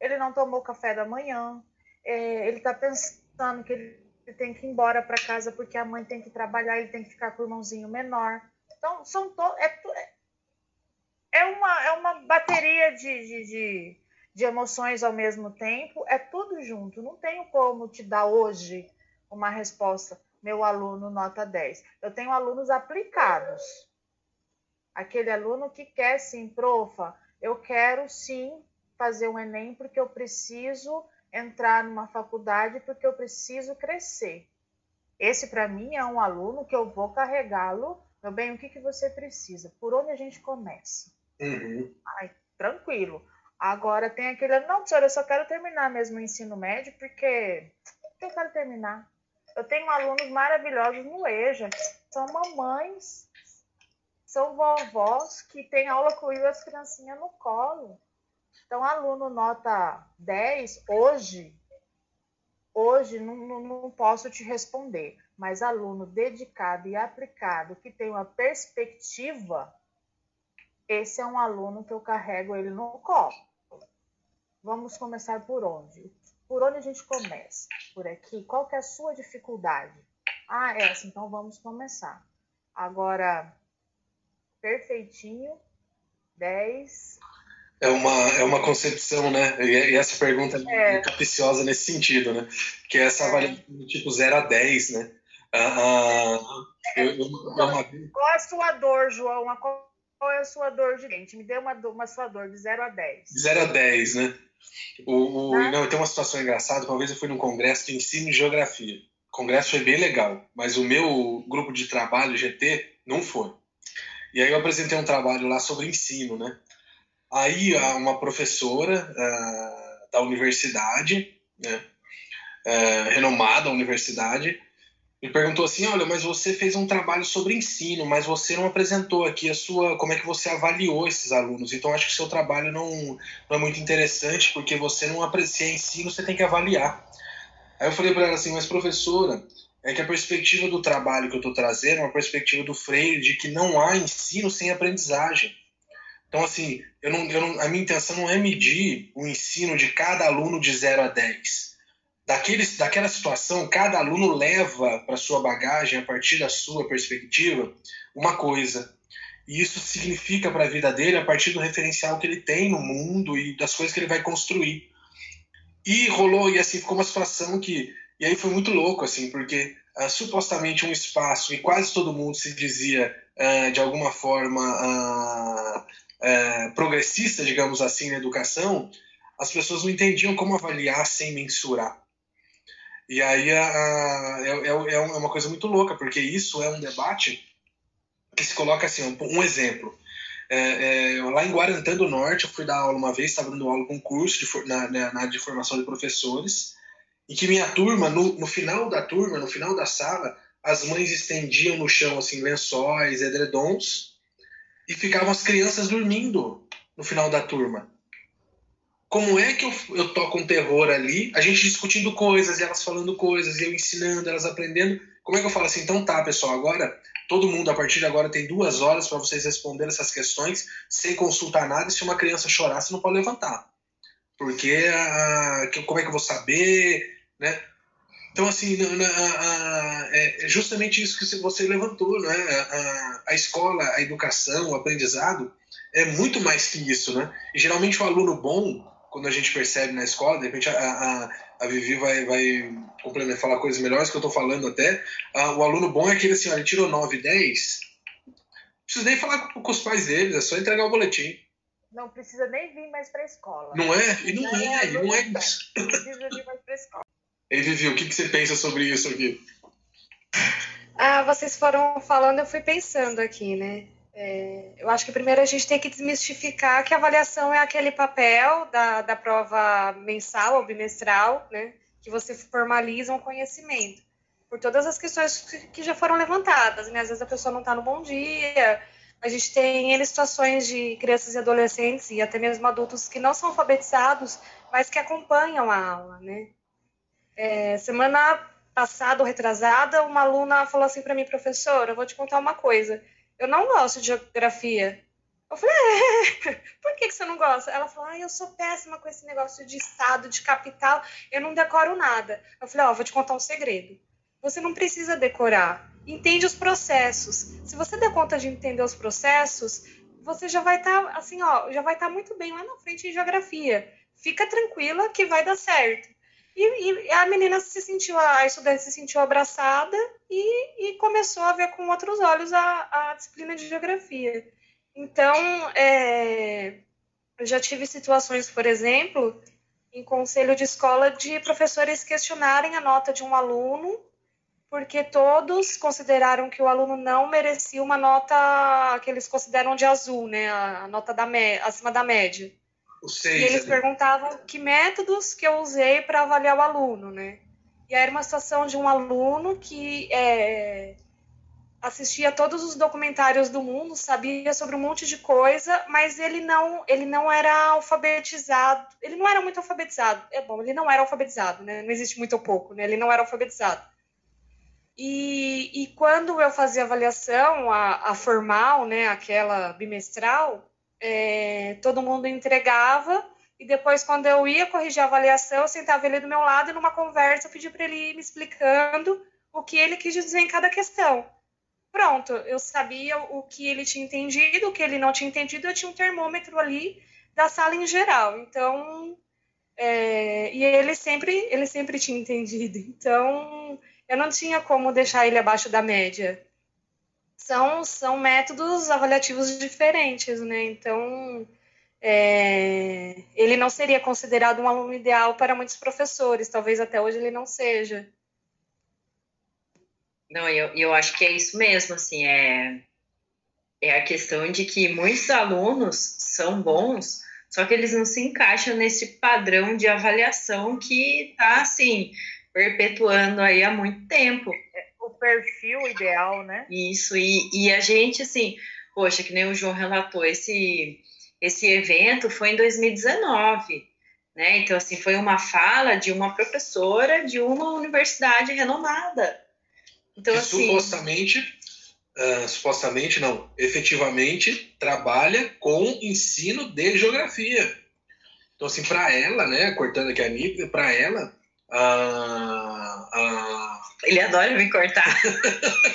ele não tomou café da manhã, é, ele está pensando que ele tem que ir embora para casa porque a mãe tem que trabalhar, ele tem que ficar com o irmãozinho menor. Então, são to é, é, uma, é uma bateria de, de, de, de emoções ao mesmo tempo, é tudo junto. Não tenho como te dar hoje uma resposta, meu aluno nota 10. Eu tenho alunos aplicados aquele aluno que quer sim, profa, eu quero sim fazer um Enem porque eu preciso entrar numa faculdade porque eu preciso crescer. Esse, para mim, é um aluno que eu vou carregá-lo. Meu bem, o que, que você precisa? Por onde a gente começa? Uhum. Ai, tranquilo. Agora tem aquele, não, professora, eu só quero terminar mesmo o ensino médio porque eu quero terminar. Eu tenho alunos maravilhosos no EJA, são mamães são vovós que têm aula com as criancinhas no colo. Então, aluno nota 10, hoje, hoje não, não, não posso te responder, mas aluno dedicado e aplicado, que tem uma perspectiva, esse é um aluno que eu carrego ele no colo. Vamos começar por onde? Por onde a gente começa? Por aqui? Qual que é a sua dificuldade? Ah, essa, então vamos começar. Agora, perfeitinho, 10. É uma, é uma concepção, né? E essa pergunta é, é capiciosa nesse sentido, né? Que é essa é. avaliação do tipo 0 a 10, né? Ah, ah, eu, eu, uma... Qual é a sua dor, João? Qual é a sua dor de dente? Me dê uma, uma sua dor de 0 a 10. De 0 a 10, né? O, o, ah. não, tem uma situação engraçada. Uma vez eu fui num congresso de ensino de geografia. O congresso foi bem legal, mas o meu grupo de trabalho, GT, não foi. E aí eu apresentei um trabalho lá sobre ensino, né? Aí uma professora uh, da universidade, né? é, renomada universidade, e perguntou assim, olha, mas você fez um trabalho sobre ensino, mas você não apresentou aqui a sua, como é que você avaliou esses alunos. Então acho que o seu trabalho não, não é muito interessante porque você não aprecia ensino, você tem que avaliar. Aí eu falei para ela assim, mas professora, é que a perspectiva do trabalho que eu estou trazendo é uma perspectiva do Freire de que não há ensino sem aprendizagem. Então, assim, eu não, eu não, a minha intenção não é medir o ensino de cada aluno de 0 a 10 daquele, daquela situação, cada aluno leva para sua bagagem, a partir da sua perspectiva, uma coisa. E isso significa para a vida dele a partir do referencial que ele tem no mundo e das coisas que ele vai construir. E rolou, e assim ficou uma situação que. E aí foi muito louco, assim, porque uh, supostamente um espaço e quase todo mundo se dizia, uh, de alguma forma, uh, progressista, digamos assim, na educação, as pessoas não entendiam como avaliar sem mensurar. E aí a, a, é, é, é, uma coisa muito louca, porque isso é um debate que se coloca assim, um, um exemplo. É, é, lá em Guarantã do Norte, eu fui dar aula uma vez, estava dando aula com um curso de, na, na, na, de formação de professores, e que minha turma, no, no final da turma, no final da sala, as mães estendiam no chão assim lençóis, edredons, e ficavam as crianças dormindo no final da turma como é que eu, eu toco um terror ali, a gente discutindo coisas, e elas falando coisas, e eu ensinando, elas aprendendo. Como é que eu falo assim? Então tá, pessoal, agora todo mundo a partir de agora tem duas horas para vocês responderem essas questões sem consultar nada. E se uma criança chorar, você não pode levantar. Porque a, como é que eu vou saber, né? Então, assim, é justamente isso que você levantou, né? A, a escola, a educação, o aprendizado é muito mais que isso, né? E geralmente o aluno bom, quando a gente percebe na escola, de repente a, a, a Vivi vai, vai complementar, falar coisas melhores que eu estou falando até. o aluno bom é aquele assim, ó, ele tirou 9, 10, não precisa nem falar com, com, os pais deles, é só entregar o boletim. Não precisa nem vir mais para a escola. Não é? E não, não é, é, não é isso. Não precisa vir mais para a escola. E Vivi, o que, que você pensa sobre isso aqui? Ah, vocês foram falando, eu fui pensando aqui, né? É, eu acho que primeiro a gente tem que desmistificar que a avaliação é aquele papel da, da prova mensal ou bimestral, né, que você formaliza um conhecimento. Por todas as questões que, já foram levantadas, né? Às vezes a pessoa não está no bom dia, a gente tem N situações de crianças e adolescentes e até mesmo adultos que não são alfabetizados, mas que acompanham a aula, né? É, semana passada ou retrasada, uma aluna falou assim para mim, professora, eu vou te contar uma coisa eu não gosto de geografia. Eu falei, é, por que, que você não gosta? Ela falou, ah, eu sou péssima com esse negócio de estado, de capital, eu não decoro nada. Eu falei, ó, oh, vou te contar um segredo. Você não precisa decorar. Entende os processos. Se você der conta de entender os processos, você já vai estar, tá, assim, ó, já vai estar tá muito bem lá na frente em geografia. Fica tranquila que vai dar certo. E, e, a menina se sentiu, a estudante se sentiu abraçada e, e começou a ver com outros olhos a, a disciplina de geografia. Então, é, eu já tive situações, por exemplo, em conselho de escola de professores questionarem a nota de um aluno porque todos consideraram que o aluno não merecia uma nota que eles consideram de azul, né, a nota da acima da média. Seis, e eles ali. perguntavam que métodos que eu usei para avaliar o aluno, né? E era uma situação de um aluno que é, assistia todos os documentários do mundo, sabia sobre um monte de coisa, mas ele não, ele não era alfabetizado. Ele não era muito alfabetizado. É bom, ele não era alfabetizado, né? Não existe muito ou pouco, né? Ele não era alfabetizado. E, e quando eu fazia avaliação, a, a formal, né, aquela bimestral, é, todo mundo entregava, e depois, quando eu ia corrigir a avaliação, eu sentava ele do meu lado e numa conversa eu pedi para ele ir me explicando o que ele quis dizer em cada questão. Pronto, eu sabia o que ele tinha entendido, o que ele não tinha entendido, eu tinha um termômetro ali da sala em geral. Então, é, e ele sempre, ele sempre tinha entendido. Então, eu não tinha como deixar ele abaixo da média são, são métodos avaliativos diferentes, né? Então, é, ele não seria considerado um aluno ideal para muitos professores, talvez até hoje ele não seja. Não, eu, eu acho que é isso mesmo, assim, é, é a questão de que muitos alunos são bons, só que eles não se encaixam nesse padrão de avaliação que está, assim, perpetuando aí há muito tempo. Perfil ideal, né? Isso, e, e a gente, assim, poxa, que nem o João relatou, esse, esse evento foi em 2019, né? Então, assim, foi uma fala de uma professora de uma universidade renomada. Então, assim, supostamente, uh, supostamente não, efetivamente trabalha com ensino de geografia. Então, assim, para ela, né, cortando aqui a Nívia, para ela, a, a... Ele adora me cortar.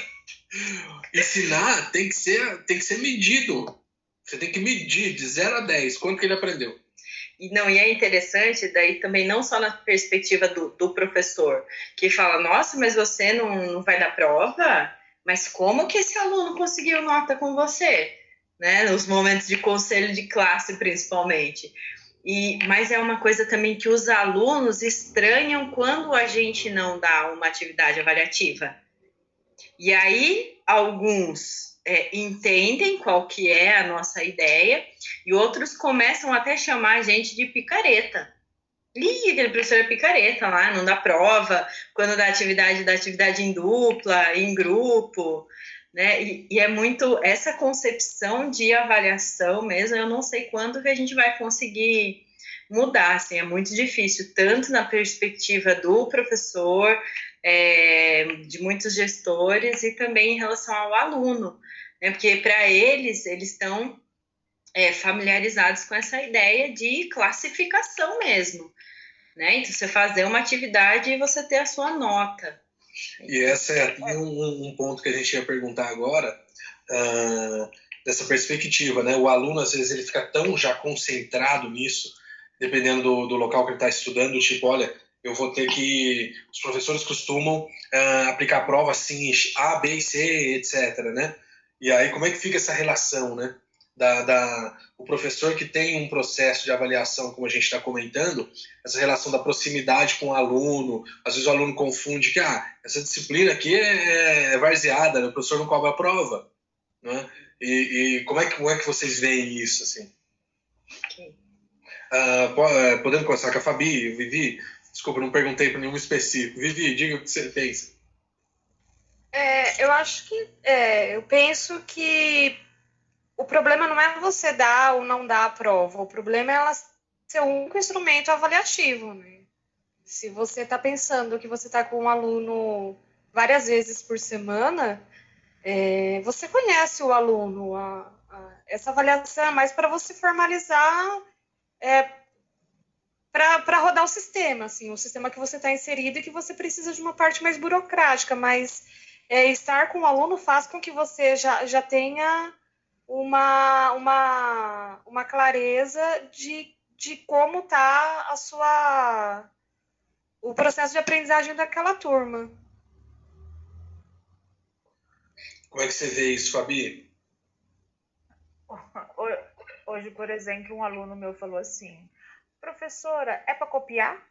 Ensinar tem que, ser, tem que ser medido. Você tem que medir de 0 a 10 quanto que ele aprendeu. E não, e é interessante, daí também não só na perspectiva do, do professor, que fala, nossa, mas você não, não vai dar prova? Mas como que esse aluno conseguiu nota com você? Né? Nos momentos de conselho de classe, principalmente. E, mas é uma coisa também que os alunos estranham quando a gente não dá uma atividade avaliativa. E aí, alguns é, entendem qual que é a nossa ideia e outros começam até a chamar a gente de picareta. Ih, aquele professor é picareta lá, não dá prova, quando dá atividade, dá atividade em dupla, em grupo, né? E, e, é muito essa concepção de avaliação mesmo, eu não sei quando que a gente vai conseguir mudar, assim, é muito difícil, tanto na perspectiva do professor, é, de muitos gestores e também em relação ao aluno, né? Porque para eles, eles estão é, familiarizados com essa ideia de classificação mesmo, né? Então, você fazer uma atividade e você ter a sua nota. E essa é um, um ponto que a gente ia perguntar agora, uh, dessa perspectiva, né? O aluno, às vezes, ele fica tão já concentrado nisso, dependendo do, do local que ele está estudando, tipo, olha, eu vou ter que... Os professores costumam uh, aplicar prova assim, A, B e C, etc, né? E aí, como é que fica essa relação, né? Da, da, o professor que tem um processo de avaliação, como a gente está comentando, essa relação da proximidade com o aluno, às vezes o aluno confunde que ah, essa disciplina aqui é, é varzeada, né? o professor não cobra a prova. Né? E, e, como, é que, como é que vocês veem isso? Assim? Okay. Uh, podemos começar com a Fabi, Vivi? Desculpa, não perguntei para nenhum específico. Vivi, diga o que você pensa. É, eu acho que. É, eu penso que o problema não é você dar ou não dar a prova, o problema é ela ser o único instrumento avaliativo. Né? Se você está pensando que você está com um aluno várias vezes por semana, é, você conhece o aluno. A, a, essa avaliação é mais para você formalizar, é, para rodar o sistema, assim, o sistema que você está inserido e que você precisa de uma parte mais burocrática, mas é, estar com o aluno faz com que você já, já tenha uma, uma, uma clareza de, de como está a sua o processo de aprendizagem daquela turma. Como é que você vê isso, Fabi? Hoje, por exemplo, um aluno meu falou assim: professora, é para copiar?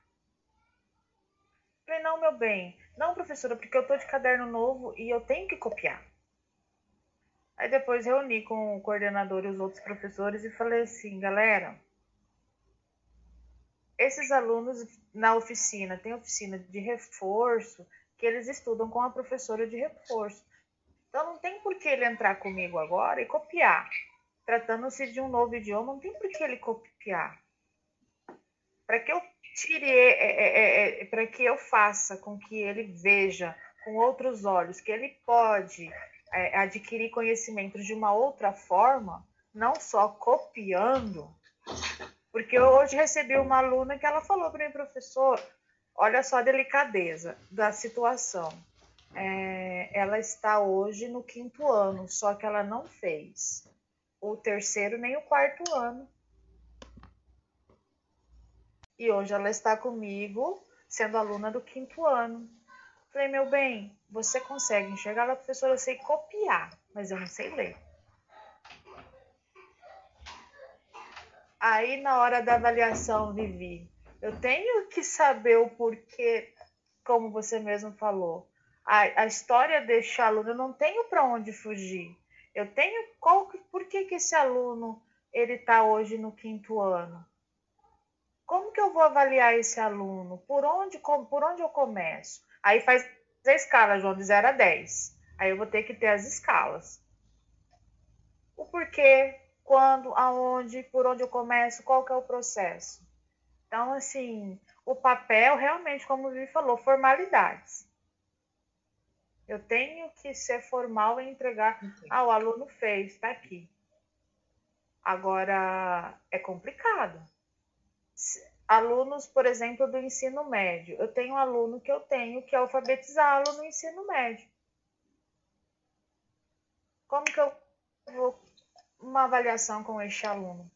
Falei, não, meu bem. Não, professora, porque eu tô de caderno novo e eu tenho que copiar. Aí depois reuni com o coordenador e os outros professores e falei assim, galera, esses alunos na oficina, tem oficina de reforço, que eles estudam com a professora de reforço. Então não tem por que ele entrar comigo agora e copiar. Tratando-se de um novo idioma, não tem por que ele copiar. Para que eu tire, é, é, é, é para que eu faça com que ele veja com outros olhos que ele pode é, adquirir conhecimentos de uma outra forma, não só copiando, porque hoje recebi uma aluna que ela falou para mim, professor, olha só a delicadeza da situação. É, ela está hoje no quinto ano, só que ela não fez o terceiro nem o quarto ano. E hoje ela está comigo, sendo aluna do quinto ano. Falei, meu bem, você consegue enxergar? Ela, professora, eu sei copiar, mas eu não sei ler. Aí, na hora da avaliação, Vivi, eu tenho que saber o porquê, como você mesmo falou. A, a história deste aluno, eu não tenho para onde fugir. Eu tenho qual, por que, que esse aluno ele está hoje no quinto ano? como que eu vou avaliar esse aluno? Por onde, por onde eu começo? Aí faz a escala, João, de 0 a 10. Aí eu vou ter que ter as escalas. O porquê, quando, aonde, por onde eu começo, qual que é o processo. Então, assim, o papel realmente, como o Vivi falou, formalidades. Eu tenho que ser formal e entregar. Ah, o aluno fez, está aqui. Agora, é complicado. Alunos, por exemplo, do ensino médio. Eu tenho um aluno que eu tenho que alfabetizá-lo no ensino médio. Como que eu vou uma avaliação com este aluno?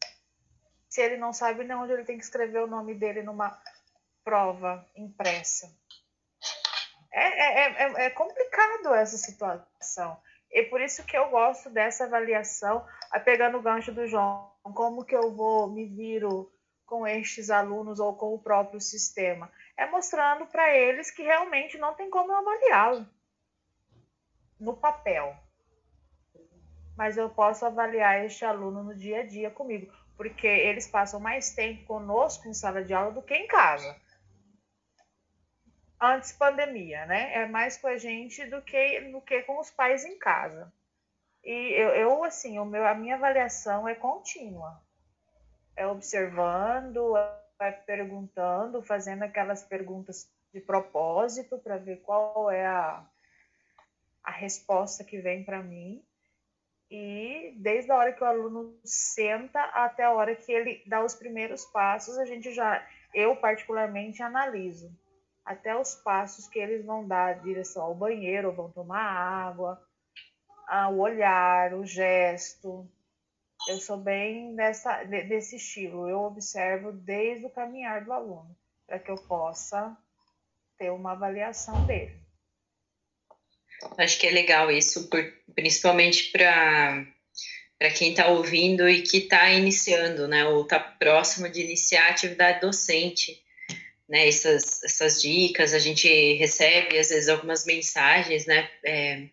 Se ele não sabe nem onde ele tem que escrever o nome dele numa prova impressa. É, é, é, é complicado essa situação. E por isso que eu gosto dessa avaliação, pegando o gancho do João, como que eu vou me viro com estes alunos ou com o próprio sistema? É mostrando para eles que realmente não tem como avaliá-lo no papel. Mas eu posso avaliar este aluno no dia a dia comigo, porque eles passam mais tempo conosco em sala de aula do que em casa antes pandemia, né? É mais com a gente do que, do que com os pais em casa. E eu, eu assim, o meu, a minha avaliação é contínua. É observando, é perguntando, fazendo aquelas perguntas de propósito para ver qual é a, a resposta que vem para mim. E desde a hora que o aluno senta até a hora que ele dá os primeiros passos, a gente já, eu particularmente analiso até os passos que eles vão dar direção ao banheiro, vão tomar água, o olhar, o gesto. Eu sou bem dessa, desse estilo. Eu observo desde o caminhar do aluno, para que eu possa ter uma avaliação dele. Acho que é legal isso, principalmente para para quem está ouvindo e que está iniciando, né, ou está próximo de iniciar a atividade docente né, essas, essas dicas, a gente recebe às vezes algumas mensagens, né, é,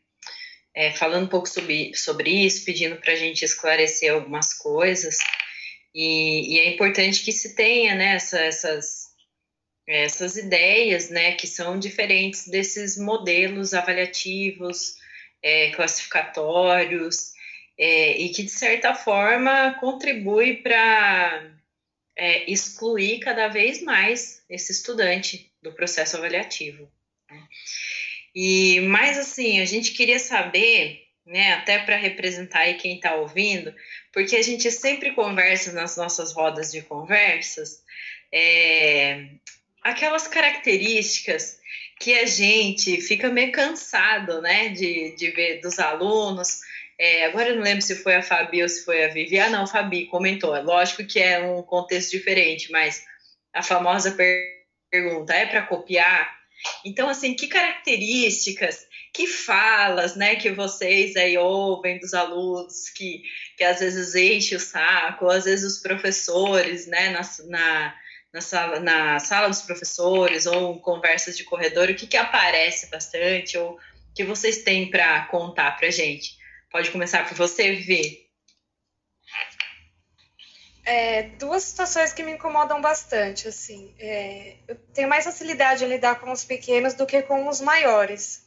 é, falando um pouco sobre, sobre isso, pedindo para a gente esclarecer algumas coisas, e, e, é importante que se tenha, né, essa, essas, essas ideias, né, que são diferentes desses modelos avaliativos, é, classificatórios, é, e que, de certa forma, contribui para é, excluir cada vez mais esse estudante do processo avaliativo. Né? E mais assim, a gente queria saber, né, até para representar aí quem está ouvindo, porque a gente sempre conversa nas nossas rodas de conversas, é, aquelas características que a gente fica meio cansado, né, de, de ver dos alunos, é, agora eu não lembro se foi a Fabi ou se foi a Vivi. Ah, não, Fabi comentou. É lógico que é um contexto diferente, mas a famosa pergunta é para copiar? Então, assim, que características, que falas, né, que vocês aí ouvem dos alunos que, que às vezes enche o saco, às vezes os professores, né, na, na, na, sala, na sala dos professores, ou conversas de corredor, o que, que aparece bastante, ou que vocês têm para contar para gente? Pode começar por você, Vivi. É, duas situações que me incomodam bastante, assim. É, eu tenho mais facilidade em lidar com os pequenos do que com os maiores,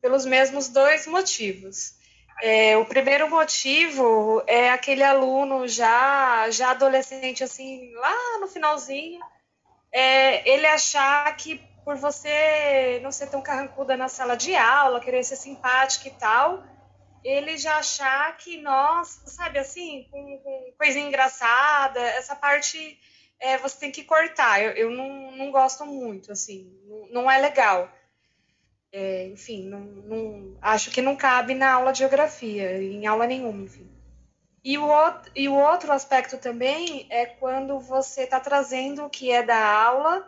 pelos mesmos dois motivos. É, o primeiro motivo é aquele aluno já, já adolescente, assim, lá no finalzinho, é, ele achar que por você não ser tão carrancuda na sala de aula, querer ser simpática e tal, ele já achar que, nossa, sabe assim, com, com coisinha engraçada, essa parte é, você tem que cortar. Eu, eu não, não gosto muito, assim, não, não é legal. É, enfim, não, não, acho que não cabe na aula de geografia, em aula nenhuma, enfim. E o, outro, e o outro aspecto também é quando você está trazendo o que é da aula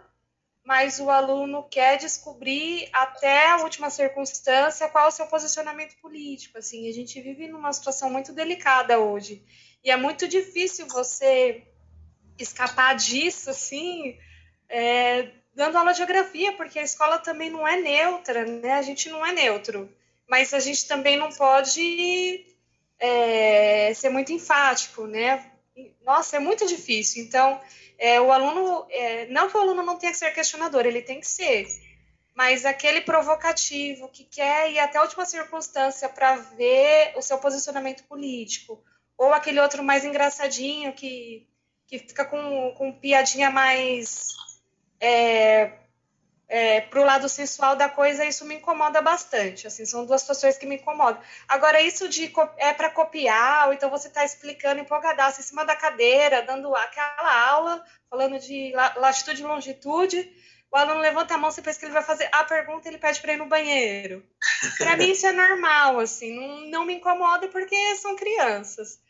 mas o aluno quer descobrir até a última circunstância qual é o seu posicionamento político. Assim, a gente vive numa situação muito delicada hoje e é muito difícil você escapar disso, assim, é, dando aula de geografia, porque a escola também não é neutra, né? A gente não é neutro, mas a gente também não pode é, ser muito enfático, né? Nossa, é muito difícil. Então, é, o aluno, é, não que o aluno não tenha que ser questionador, ele tem que ser, mas aquele provocativo que quer ir até a última circunstância para ver o seu posicionamento político, ou aquele outro mais engraçadinho que, que fica com, com piadinha mais é, é, para o lado sensual da coisa, isso me incomoda bastante. Assim, são duas situações que me incomodam. Agora, isso de é para copiar, ou então você está explicando empolgadaço em cima da cadeira, dando aquela aula, falando de latitude e longitude. O aluno levanta a mão, você pensa que ele vai fazer a pergunta, ele pede para ir no banheiro. Para mim isso é normal, assim, não, não me incomoda porque são crianças.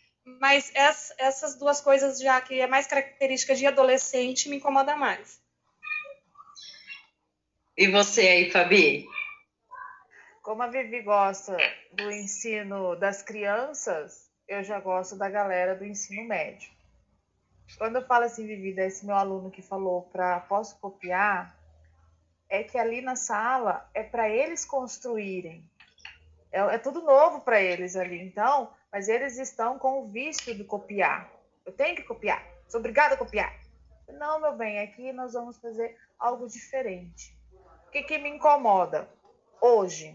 Mas essas duas coisas já que é mais característica de adolescente me incomoda mais. E você aí, Fabi? Como a Vivi gosta do ensino das crianças, eu já gosto da galera do ensino médio. Quando eu falo assim, Vivi, desse meu aluno que falou para posso copiar, é que ali na sala é para eles construírem. É, é tudo novo para eles ali, então, mas eles estão com o vício de copiar. Eu tenho que copiar, sou obrigada a copiar. Não, meu bem, aqui nós vamos fazer algo diferente. O que, que me incomoda hoje?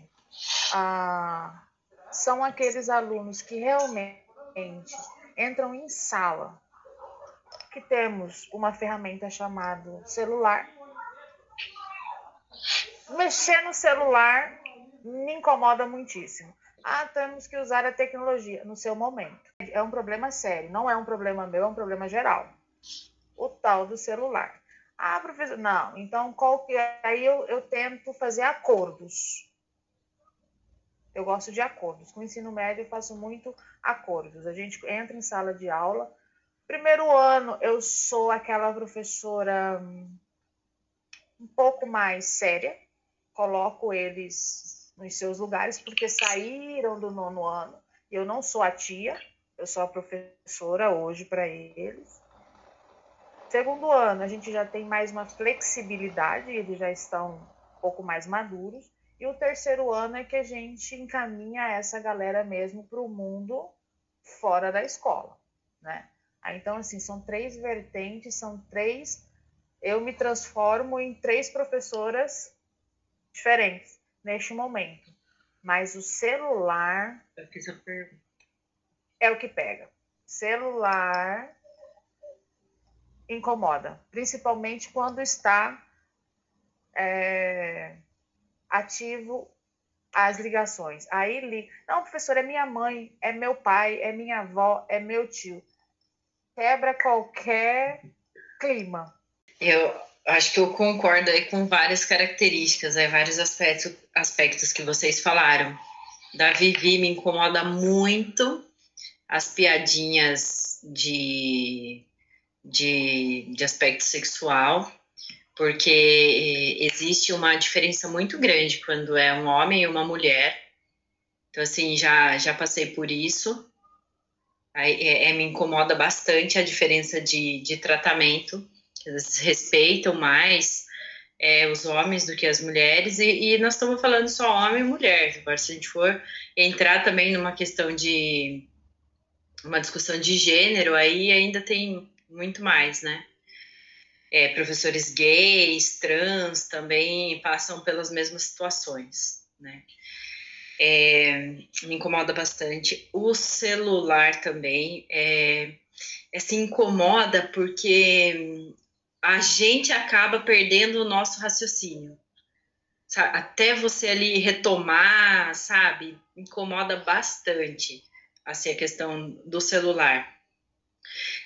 Ah, são aqueles alunos que realmente entram em sala, que temos uma ferramenta chamada celular. Mexer no celular me incomoda muitíssimo. Ah, temos que usar a tecnologia no seu momento. É um problema sério, não é um problema meu, é um problema geral. O tal do celular. Ah, professor, não. Então, qual que é? Aí eu, eu tento fazer acordos. Eu gosto de acordos. Com o ensino médio, eu faço muito acordos. A gente entra em sala de aula. Primeiro ano, eu sou aquela professora hum, um pouco mais séria. Coloco eles nos seus lugares, porque saíram do nono ano. Eu não sou a tia, eu sou a professora hoje para eles. Segundo ano, a gente já tem mais uma flexibilidade, eles já estão um pouco mais maduros. E o terceiro ano é que a gente encaminha essa galera mesmo para o mundo fora da escola, né? Então, assim, são três vertentes, são três. Eu me transformo em três professoras diferentes neste momento. Mas o celular. É o que pega. Celular incomoda, principalmente quando está é, ativo as ligações. Aí liga. Não, professor, é minha mãe, é meu pai, é minha avó, é meu tio. Quebra qualquer clima. Eu acho que eu concordo aí com várias características, aí, vários aspectos, aspectos que vocês falaram. Da Vivi me incomoda muito as piadinhas de de, de aspecto sexual, porque existe uma diferença muito grande quando é um homem e uma mulher. Então, assim, já, já passei por isso. Aí, é, é, me incomoda bastante a diferença de, de tratamento. Eles respeitam mais é, os homens do que as mulheres, e, e, nós estamos falando só homem e mulher. Agora, se a gente for entrar também numa questão de uma discussão de gênero, aí ainda tem muito mais, né? É, professores gays, trans também passam pelas mesmas situações, né? É, me incomoda bastante. O celular também é, é, se incomoda porque a gente acaba perdendo o nosso raciocínio. Sabe? Até você ali retomar, sabe? Incomoda bastante assim, a questão do celular.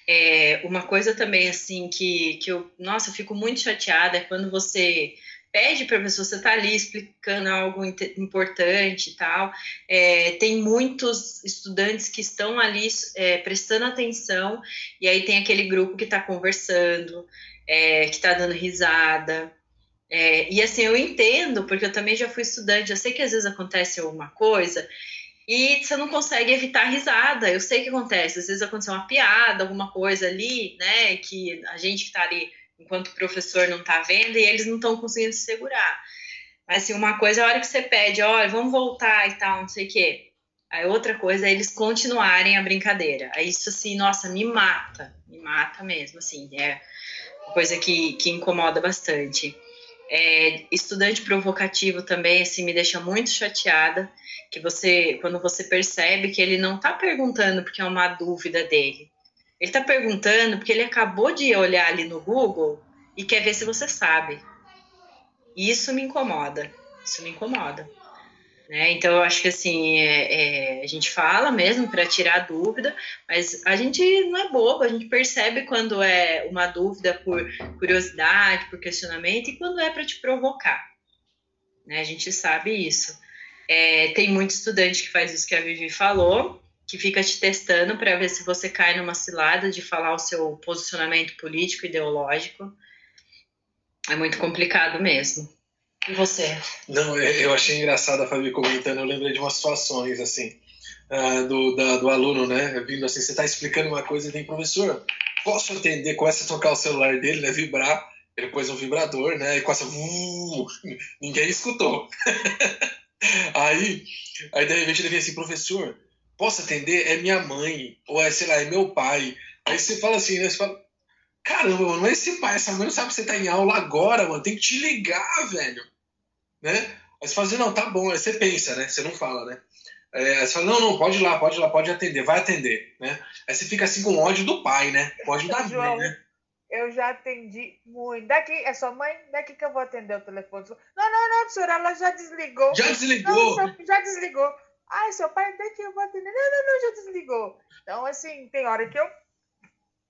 É, uma coisa também, assim, que, que eu, nossa, eu fico muito chateada é quando você pede para a pessoa, você está ali explicando algo importante e tal, é, tem muitos estudantes que estão ali é, prestando atenção, e aí tem aquele grupo que está conversando, é, que está dando risada, é, e assim, eu entendo, porque eu também já fui estudante, eu sei que às vezes acontece alguma coisa, e você não consegue evitar a risada. Eu sei que acontece, às vezes aconteceu uma piada, alguma coisa ali, né, que a gente que está ali enquanto o professor não está vendo e eles não estão conseguindo se segurar. Mas assim, uma coisa é a hora que você pede, olha, vamos voltar e tal, não sei o quê. Aí outra coisa é eles continuarem a brincadeira. Aí isso assim, nossa, me mata, me mata mesmo, assim, é uma coisa que, que incomoda bastante. É, estudante provocativo também, assim, me deixa muito chateada, que você, quando você percebe que ele não está perguntando porque é uma dúvida dele, ele está perguntando porque ele acabou de olhar ali no Google e quer ver se você sabe. Isso me incomoda, isso me incomoda. Né? Então, eu acho que assim, é, é, a gente fala mesmo para tirar dúvida, mas a gente não é bobo, a gente percebe quando é uma dúvida por curiosidade, por questionamento, e quando é para te provocar. Né? A gente sabe isso. É, tem muito estudante que faz isso que a Vivi falou, que fica te testando para ver se você cai numa cilada de falar o seu posicionamento político, ideológico. É muito complicado mesmo. E você? Não, eu achei engraçado a Fabi comentando, eu lembrei de umas situações, assim, uh, do, da, do aluno, né, vindo assim, você está explicando uma coisa e tem, professor, posso atender, começa a tocar o celular dele, né, vibrar, ele pôs um vibrador, né, e começa, uh, ninguém escutou. aí, aí de repente ele vem assim, professor, posso atender? É minha mãe, ou é, sei lá, é meu pai. Aí você fala assim, né, você fala, caramba, mano, esse pai, essa mãe não sabe que você tá em aula agora, mano, tem que te ligar, velho né? Aí você fala assim, não, tá bom, aí você pensa, né? Você não fala, né? É, aí você fala, não, não, pode ir lá, pode ir lá, pode atender, vai atender, né? Aí você fica assim com ódio do pai, né? Com ódio da mãe, né? Eu já atendi muito. Daqui, é sua mãe? Daqui que eu vou atender o telefone. Não, não, não, senhora, ela já desligou. Já desligou? Não, já desligou. Ai, seu pai, daqui eu vou atender. Não, não, não, já desligou. Então, assim, tem hora que eu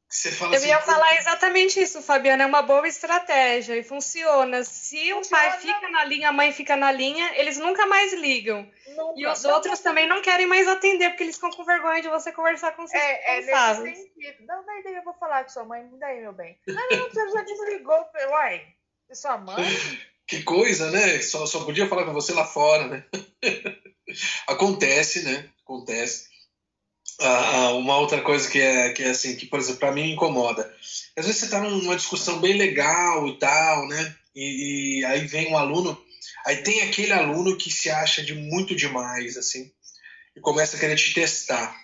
você fala eu assim, ia falar exatamente isso, Fabiana. É uma boa estratégia e funciona. Se funciona. o pai fica na linha, a mãe fica na linha, eles nunca mais ligam. Nunca. E os outros também não querem mais atender, porque eles ficam com vergonha de você conversar com seus é, é nesse sentido. Não, daí eu vou falar com sua mãe, daí, meu bem. Não, não, você já desligou. Uai, e sua mãe? Que coisa, né? Só, só podia falar com você lá fora, né? Acontece, né? Acontece. Ah, uma outra coisa que é, que é assim, que, por exemplo, para mim incomoda. Às vezes você está numa discussão bem legal e tal, né? E, e, aí vem um aluno, aí tem aquele aluno que se acha de muito demais, assim, e começa a querer te testar.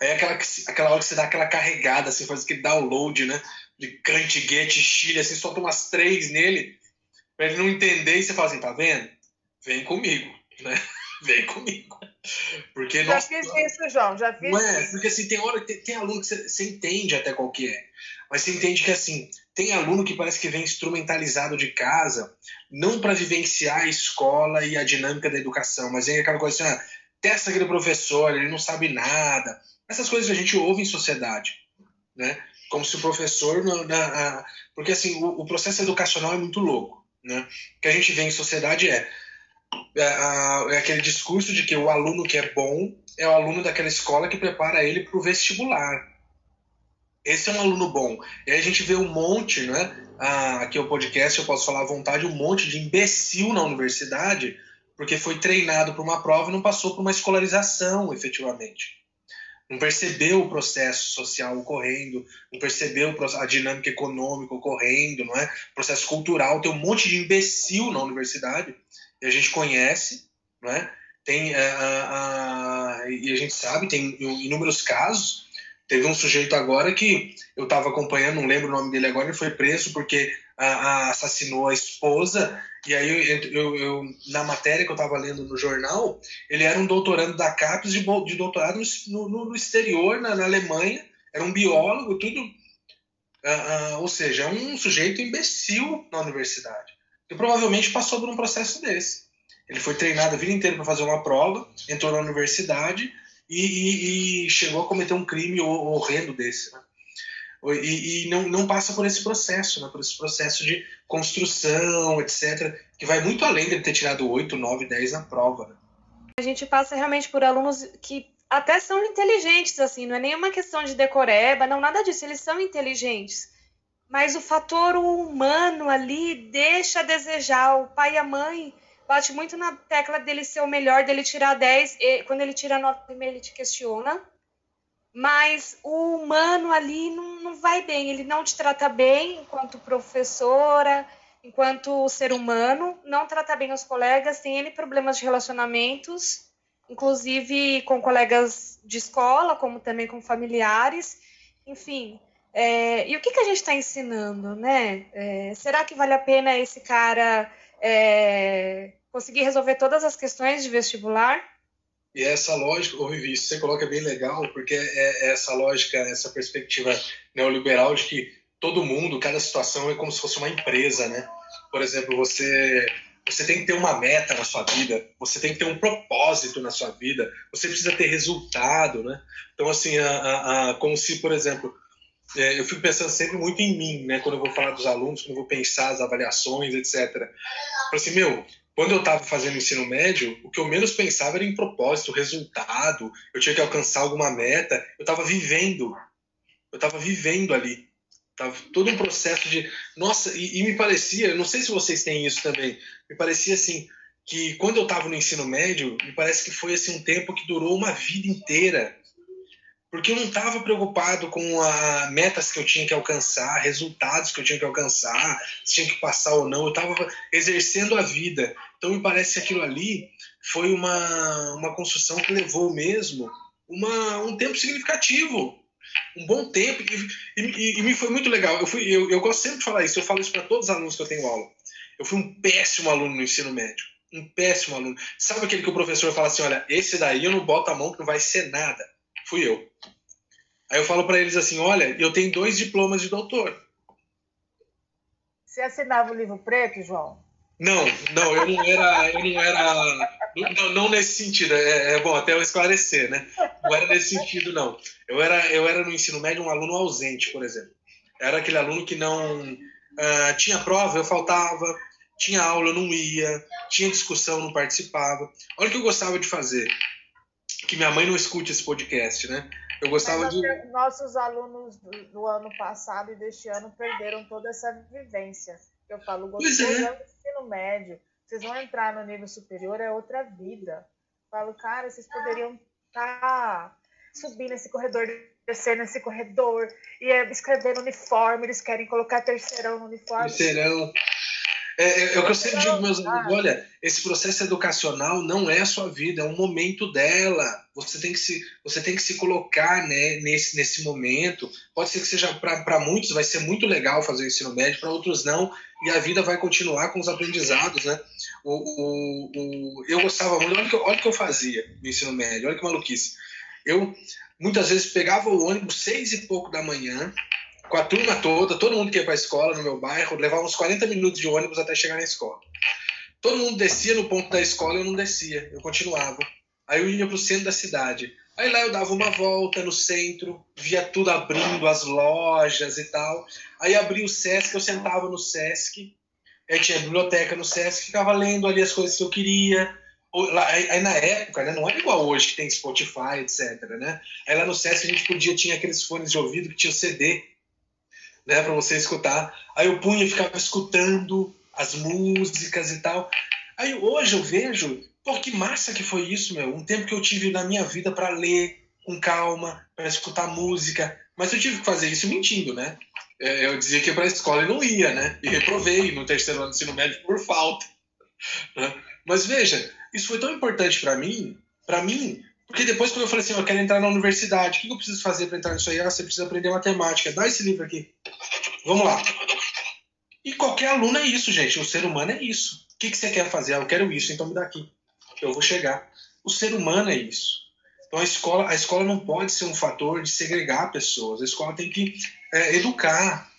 Aí é aquela, aquela hora que você dá aquela carregada, assim, faz aquele download, né? De Kant, Goethe, Chile, assim, solta umas três nele, para ele não entender, e você fala assim, tá vendo? Vem comigo, né? Vem comigo. Porque já fiz isso, João, já fiz é, Porque assim, tem hora tem, tem aluno que você, você, entende até qual que é. Mas você entende que assim, tem aluno que parece que vem instrumentalizado de casa, não para vivenciar a escola e a dinâmica da educação, mas vem aquela coisa assim, ah, testa aquele professor, ele não sabe nada. Essas coisas que a gente ouve em sociedade, né? Como se o professor. Na, na, porque assim, o, o processo educacional é muito louco. Né? O que a gente vê em sociedade é é, é aquele discurso de que o aluno que é bom é o aluno daquela escola que prepara ele para o vestibular. Esse é um aluno bom. E aí a gente vê um monte, né? Ah, aqui é o podcast, eu posso falar à vontade, um monte de imbecil na universidade, porque foi treinado para uma prova e não passou por uma escolarização, efetivamente. Não percebeu o processo social ocorrendo, não percebeu a dinâmica econômica ocorrendo, não é? O processo cultural. Tem um monte de imbecil na universidade a gente conhece, né? Tem, a, a, a, e a gente sabe, tem inúmeros casos. Teve um sujeito agora que eu estava acompanhando, não lembro o nome dele agora, ele foi preso porque assassinou a esposa. E aí, eu, eu, eu na matéria que eu estava lendo no jornal, ele era um doutorando da CAPES de, de doutorado no, no, no exterior, na, na, Alemanha. Era um biólogo, tudo. Uh, uh, ou seja, um sujeito imbecil na universidade e provavelmente passou por um processo desse. Ele foi treinado a vida inteira para fazer uma prova, entrou na universidade e, e, e, chegou a cometer um crime horrendo desse. Né? E, e, não, não passa por esse processo, né? por esse processo de construção, etc., que vai muito além de ter tirado 8, 9, 10 na prova. Né? A gente passa realmente por alunos que até são inteligentes, assim, não é nenhuma questão de decoreba, não, nada disso, eles são inteligentes mas o fator humano ali deixa a desejar. O pai e a mãe bate muito na tecla dele ser o melhor, dele tirar 10, e quando ele tira 9 ele te questiona. Mas o humano ali não, não vai bem, ele não te trata bem enquanto professora, enquanto ser humano, não trata bem os colegas, tem N problemas de relacionamentos. inclusive com colegas de escola, como também com familiares, enfim. É, e o que, que a gente está ensinando, né? É, será que vale a pena esse cara é, conseguir resolver todas as questões de vestibular? E essa lógica, ô Vivi, isso você coloca bem legal, porque é, é essa lógica, essa perspectiva neoliberal de que todo mundo, cada situação é como se fosse uma empresa, né? Por exemplo, você você tem que ter uma meta na sua vida, você tem que ter um propósito na sua vida, você precisa ter resultado, né? Então, assim, a, a, a, como se, por exemplo, é, eu fico pensando sempre muito em mim, né? Quando eu vou falar dos alunos, quando eu vou pensar as avaliações, etc. Falei assim, meu, quando eu estava fazendo ensino médio, o que eu menos pensava era em propósito, resultado, eu tinha que alcançar alguma meta, eu estava vivendo, eu estava vivendo ali. Tava todo um processo de. Nossa, e, e, me parecia, não sei se vocês têm isso também, me parecia assim, que quando eu estava no ensino médio, me parece que foi assim, um tempo que durou uma vida inteira. Porque eu não estava preocupado com as metas que eu tinha que alcançar, resultados que eu tinha que alcançar, se tinha que passar ou não. Eu estava exercendo a vida. Então me parece que aquilo ali foi uma, uma construção que levou mesmo uma, um tempo significativo um bom tempo e, e, e, me foi muito legal. Eu, fui, eu, eu gosto sempre de falar isso, eu falo isso para todos os alunos que eu tenho aula. Eu fui um péssimo aluno no ensino médio. Um péssimo aluno. Sabe aquele que o professor fala assim: olha, esse daí eu não boto a mão que não vai ser nada? Fui eu. Aí eu falo para eles assim: olha, eu tenho dois diplomas de doutor. Você assinava o livro preto, João? Não, não, eu não era, eu não era, não, não nesse sentido. É, é, bom até eu esclarecer, né? Não era nesse sentido, não. Eu era, eu era no ensino médio um aluno ausente, por exemplo. Era aquele aluno que não uh, tinha prova, eu faltava, tinha aula, eu não ia, tinha discussão, eu não participava. Olha o que eu gostava de fazer. Que minha mãe não escute esse podcast, né? Eu gostava Mas de. Nossos alunos do, do ano passado e deste ano perderam toda essa vivência eu falo, gostoso é. é o ensino médio. Vocês vão entrar no nível superior, é outra vida. Eu falo, cara, vocês poderiam estar tá subindo esse corredor, descer nesse corredor, e é escrever no uniforme, eles querem colocar terceirão no uniforme. Terceirão. É, é, o que eu sempre digo meus alunos, olha, esse processo educacional não é a sua vida, é um momento dela. Você tem que se, você tem que se colocar né, nesse, nesse momento. Pode ser que seja, para muitos, vai ser muito legal fazer o ensino médio, para outros não, e a vida vai continuar com os aprendizados, né? O, o, o, eu gostava muito, olha o, que, olha o que eu fazia no ensino médio, olha que maluquice. Eu, muitas vezes, pegava o ônibus seis e pouco da manhã, com a turma toda, todo mundo que ia para a escola no meu bairro, levava uns 40 minutos de ônibus até chegar na escola. Todo mundo descia no ponto da escola, eu não descia, eu continuava. Aí eu ia para o centro da cidade. Aí lá eu dava uma volta no centro, via tudo abrindo, as lojas e tal. Aí abria o Sesc, eu sentava no Sesc, aí tinha biblioteca no Sesc, ficava lendo ali as coisas que eu queria. Aí, aí, na época, né, não era igual hoje que tem Spotify, etc. Né? Aí lá no Sesc a gente podia, tinha aqueles fones de ouvido que tinha CD né, para você escutar. Aí eu punha e ficava escutando as músicas e tal. Aí hoje eu vejo, pô, que massa que foi isso, meu. Um tempo que eu tive na minha vida para ler com calma, para escutar música. Mas eu tive que fazer isso mentindo, né? É, eu dizia que para a escola e não ia, né? E reprovei no terceiro ano de ensino médio por falta. Né? Mas veja, isso foi tão importante para mim, para mim, porque depois, quando eu falei assim, eu quero entrar na universidade, o que eu preciso fazer para entrar nisso aí? Ah, você precisa aprender matemática. Dá esse livro aqui. Vamos lá. E qualquer aluno é isso, gente. O ser humano é isso. O que, que você quer fazer? Ah, eu quero isso, então me dá aqui. Eu vou chegar. O ser humano é isso. Então a escola, a escola não pode ser um fator de segregar pessoas. A escola tem que é, educar.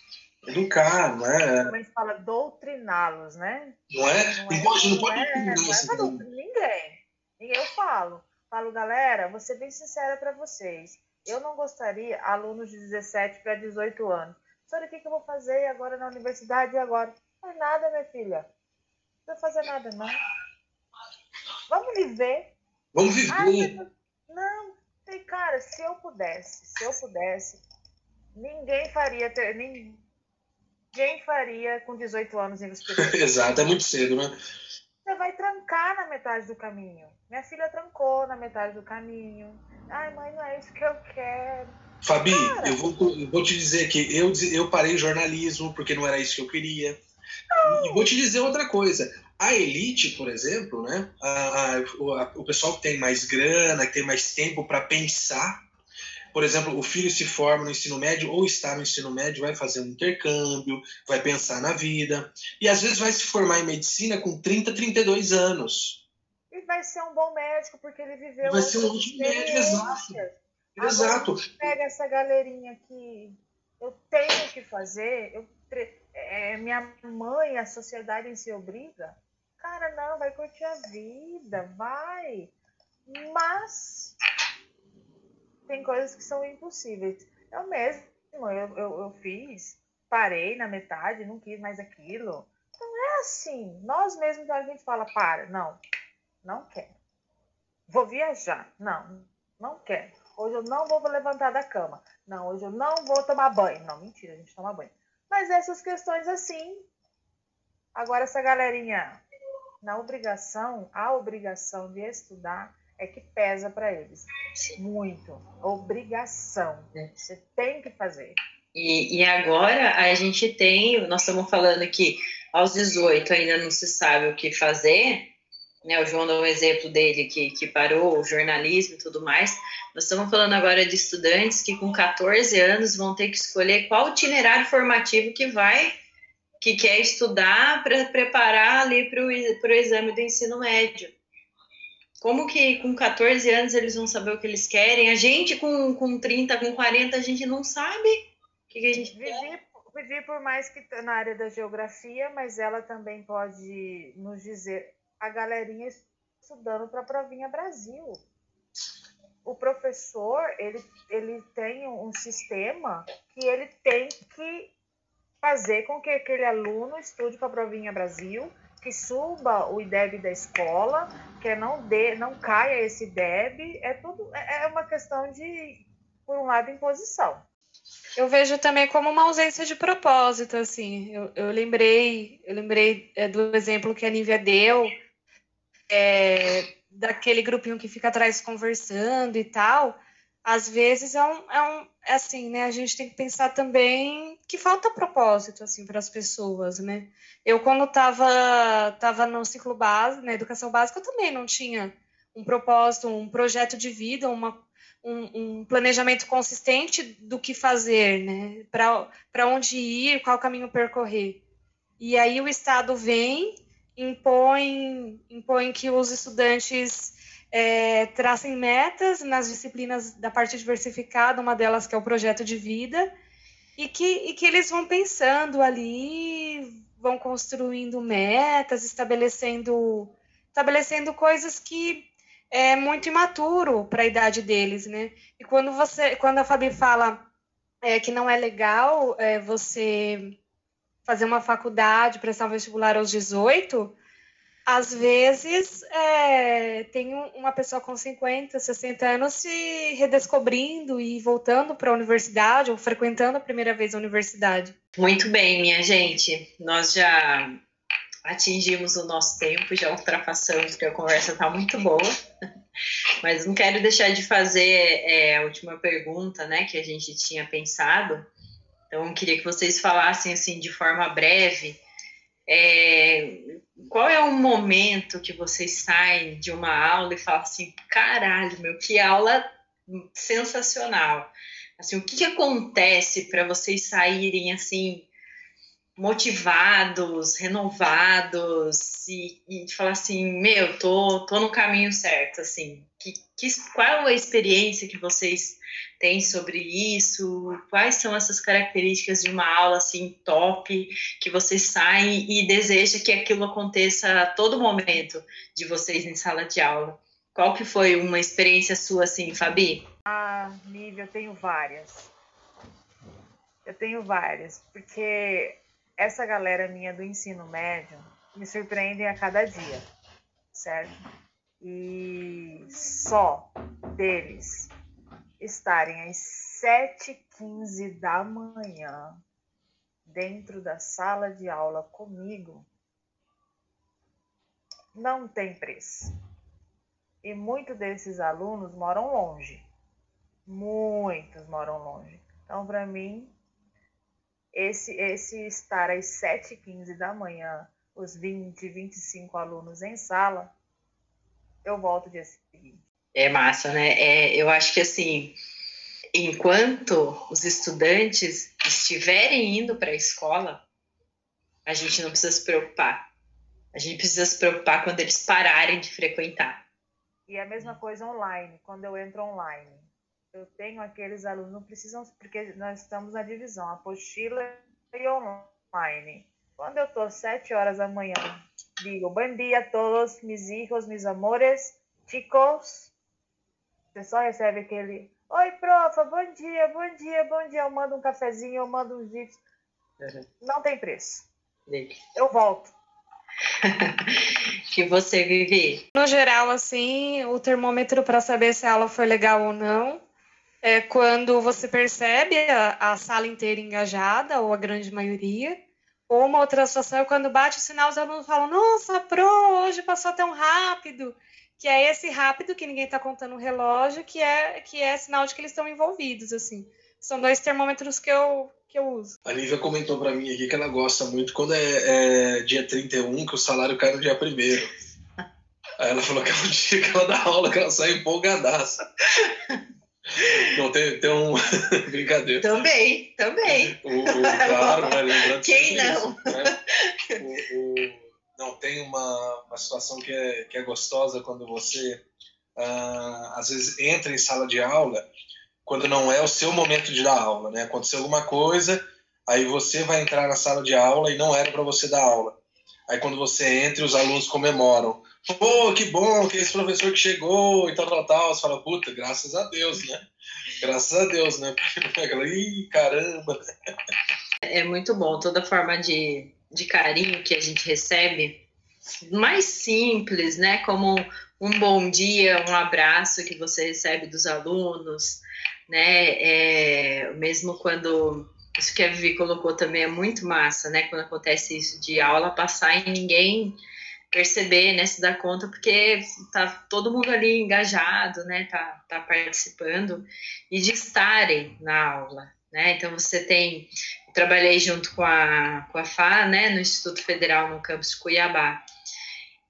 Educar, não é? Como a gente fala, doutriná-los, né? Não é? Não, não pode, não, pode é, não, é, não é ninguém. Eu falo Falo, galera, vou ser bem sincera para vocês. Eu não gostaria, alunos de 17 para 18 anos. Senhora, o que, que eu vou fazer agora na universidade e agora? Não faz nada, minha filha. Não vai fazer nada, não. Vamos viver. Vamos viver. Ai, não, tem cara, se eu pudesse, se eu pudesse, ninguém faria ter, ninguém faria com 18 anos em Exato, é muito cedo, né? Você vai trancar na metade do caminho. Minha filha trancou na metade do caminho. Ai, mãe, não é isso que eu quero. Fabi, eu vou, eu vou te dizer que eu, eu parei jornalismo porque não era isso que eu queria. Não. E vou te dizer outra coisa. A elite, por exemplo, né? A, a, o, o pessoal que tem mais grana, que tem mais tempo para pensar, por exemplo, o filho se forma no ensino médio ou está no ensino médio, vai fazer um intercâmbio, vai pensar na vida, e às vezes vai se formar em medicina com 30, 32 anos. Vai ser um bom médico, porque ele viveu. Vai ser um ótimo médico, exato. Exato. Pega essa galerinha que eu tenho que fazer, eu, é, minha mãe, a sociedade em si obriga. Cara, não, vai curtir a vida, vai. Mas tem coisas que são impossíveis. Eu mesmo, eu, eu, eu fiz, parei na metade, não quis mais aquilo. Não é assim. Nós mesmos a gente fala, para, não, não quero. Vou viajar, não, não quero. Hoje eu não vou levantar da cama. Não, hoje eu não vou tomar banho. Não, mentira, a gente toma banho. Mas essas questões assim. Agora, essa galerinha na obrigação, a obrigação de estudar é que pesa para eles. Muito. Obrigação. Você tem que fazer. E, e agora a gente tem, nós estamos falando que aos 18 ainda não se sabe o que fazer, né? O João dá um exemplo dele que, que parou o jornalismo e tudo mais. Nós estamos falando agora de estudantes que com 14 anos vão ter que escolher qual itinerário formativo que vai, que quer estudar para preparar ali para o exame do ensino médio. Como que com 14 anos eles vão saber o que eles querem? A gente com, com 30, com 40, a gente não sabe o que, que a gente vivi, vivi por mais que na área da geografia, mas ela também pode nos dizer a galerinha estudando para a provinha Brasil. O professor, ele, ele tem um sistema que ele tem que fazer com que aquele aluno estude para a provinha Brasil que suba o IDEB da escola, que não dê, não caia esse IDEB, é tudo é, é uma questão de, por um lado, imposição. Eu vejo também como uma ausência de propósito, assim. Eu, eu lembrei, eu lembrei é, do exemplo que a Nívia deu, é, daquele grupinho que fica atrás conversando e tal. Às vezes é um, é um é assim, né? A gente tem que pensar também que falta propósito assim para as pessoas, né? Eu quando estava tava no ciclo básico, na educação básica, eu também não tinha um propósito, um projeto de vida, uma, um, um planejamento consistente do que fazer, né? Para onde ir, qual caminho percorrer. E aí o Estado vem, impõe, impõe que os estudantes é, tracem metas nas disciplinas da parte diversificada, uma delas que é o projeto de vida, e que, e que eles vão pensando ali, vão construindo metas, estabelecendo, estabelecendo coisas que é muito imaturo para a idade deles, né? E quando você, quando a Fabi fala é, que não é legal é, você fazer uma faculdade, prestar um vestibular aos 18, às vezes é, tem uma pessoa com 50, 60 anos se redescobrindo e voltando para a universidade ou frequentando a primeira vez a universidade. Muito bem, minha gente. Nós já atingimos o nosso tempo, já ultrapassamos, porque a conversa está muito boa. Mas não quero deixar de fazer é, a última pergunta né, que a gente tinha pensado. Então, queria que vocês falassem assim de forma breve é, qual é o momento que vocês saem de uma aula e falam assim, caralho, meu, que aula sensacional. Assim, o que, que acontece para vocês saírem assim motivados, renovados e, e falar assim, meu, tô, tô no caminho certo, assim. Que, que, qual a experiência que vocês têm sobre isso? Quais são essas características de uma aula assim top que vocês saem e deseja que aquilo aconteça a todo momento de vocês em sala de aula? Qual que foi uma experiência sua assim, Fabi? Ah, Nívia, eu tenho várias. Eu tenho várias, porque essa galera minha do ensino médio me surpreendem a cada dia, certo? E só deles estarem às 7h15 da manhã dentro da sala de aula comigo não tem preço. E muitos desses alunos moram longe. Muitos moram longe. Então, para mim, esse, esse estar às 7h15 da manhã os 20, 25 alunos em sala, eu volto dia seguinte. É massa, né? É, eu acho que assim, enquanto os estudantes estiverem indo para a escola, a gente não precisa se preocupar. A gente precisa se preocupar quando eles pararem de frequentar. E a mesma coisa online, quando eu entro online. Eu tenho aqueles alunos, não precisam, porque nós estamos na divisão, apostila e online. Quando eu estou sete horas da manhã, digo, bom dia a todos, mis hijos, mis amores, chicos. Você só recebe aquele, oi, profa, bom dia, bom dia, bom dia. Eu mando um cafezinho, eu mando um vídeo. Uhum. Não tem preço. Eu volto. que você vive? No geral, assim, o termômetro para saber se a aula foi legal ou não é quando você percebe a, a, sala inteira engajada, ou a grande maioria. Ou uma outra situação é quando bate o sinal, os alunos falam: Nossa, pro, hoje passou tão rápido. Que é esse rápido que ninguém está contando o relógio, que é, que é sinal de que eles estão envolvidos, assim. São dois termômetros que eu, que eu uso. A Lívia comentou para mim aqui que ela gosta muito quando é, é dia 31, que o salário cai no dia 1 Aí ela falou que é o dia que ela dá aula, que ela sai empolgadaça. Não, tem, tem um. Brincadeira. Também, também. O, o claro, né? Lembrando Quem não? Isso, né? o, o, não, tem uma, uma situação que é, que é gostosa quando você, ah, às vezes, entra em sala de aula quando não é o seu momento de dar aula, né? Aconteceu alguma coisa, aí você vai entrar na sala de aula e não era para você dar aula. Aí quando você entra, os alunos comemoram. Pô, que bom que esse professor que chegou e tal, tal, tal. Você fala, puta, graças a Deus, né? Graças a Deus, né? Ih, caramba. É muito bom toda forma de, de carinho que a gente recebe, mais simples, né? Como um bom dia, um abraço que você recebe dos alunos, né? É, mesmo quando isso que a Vivi colocou também é muito massa, né? Quando acontece isso de aula passar e ninguém perceber, né? Se dar conta, porque tá todo mundo ali engajado, né? Tá, tá participando e de estarem na aula, né? Então você tem, trabalhei junto com a, com a FA, né? No Instituto Federal no campus de Cuiabá.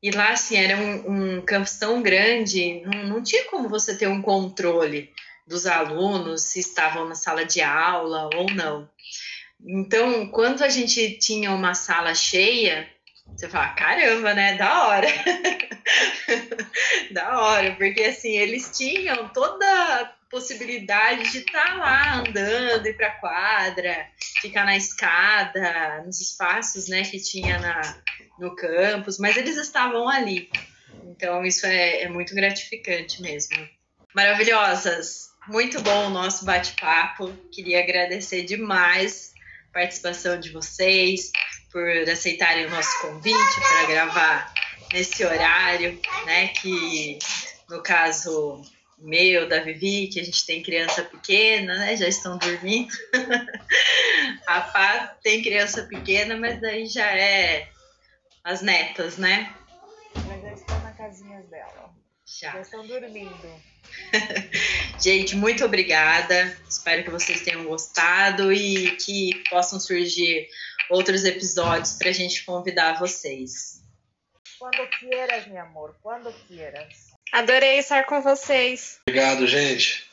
E lá, assim, era um, um campus tão grande, não, não tinha como você ter um controle dos alunos, se estavam na sala de aula ou não. Então, quando a gente tinha uma sala cheia, você fala, caramba, né? Da hora. da hora, porque assim, eles tinham toda a possibilidade de estar tá lá andando, ir para quadra, ficar na escada, nos espaços né, que tinha na, no campus, mas eles estavam ali. Então, isso é, é muito gratificante mesmo. Maravilhosas! Muito bom o nosso bate-papo. Queria agradecer demais a participação de vocês, por aceitarem o nosso convite para gravar nesse horário, né? Que no caso meu, da Vivi, que a gente tem criança pequena, né? Já estão dormindo. a Pá tem criança pequena, mas daí já é as netas, né? Mas já estão na casinha dela. Já. Já estão dormindo. Gente, muito obrigada. Espero que vocês tenham gostado e que possam surgir outros episódios para a gente convidar vocês. Quando quieras, meu amor, quando quieras. Adorei estar com vocês. Obrigado, gente.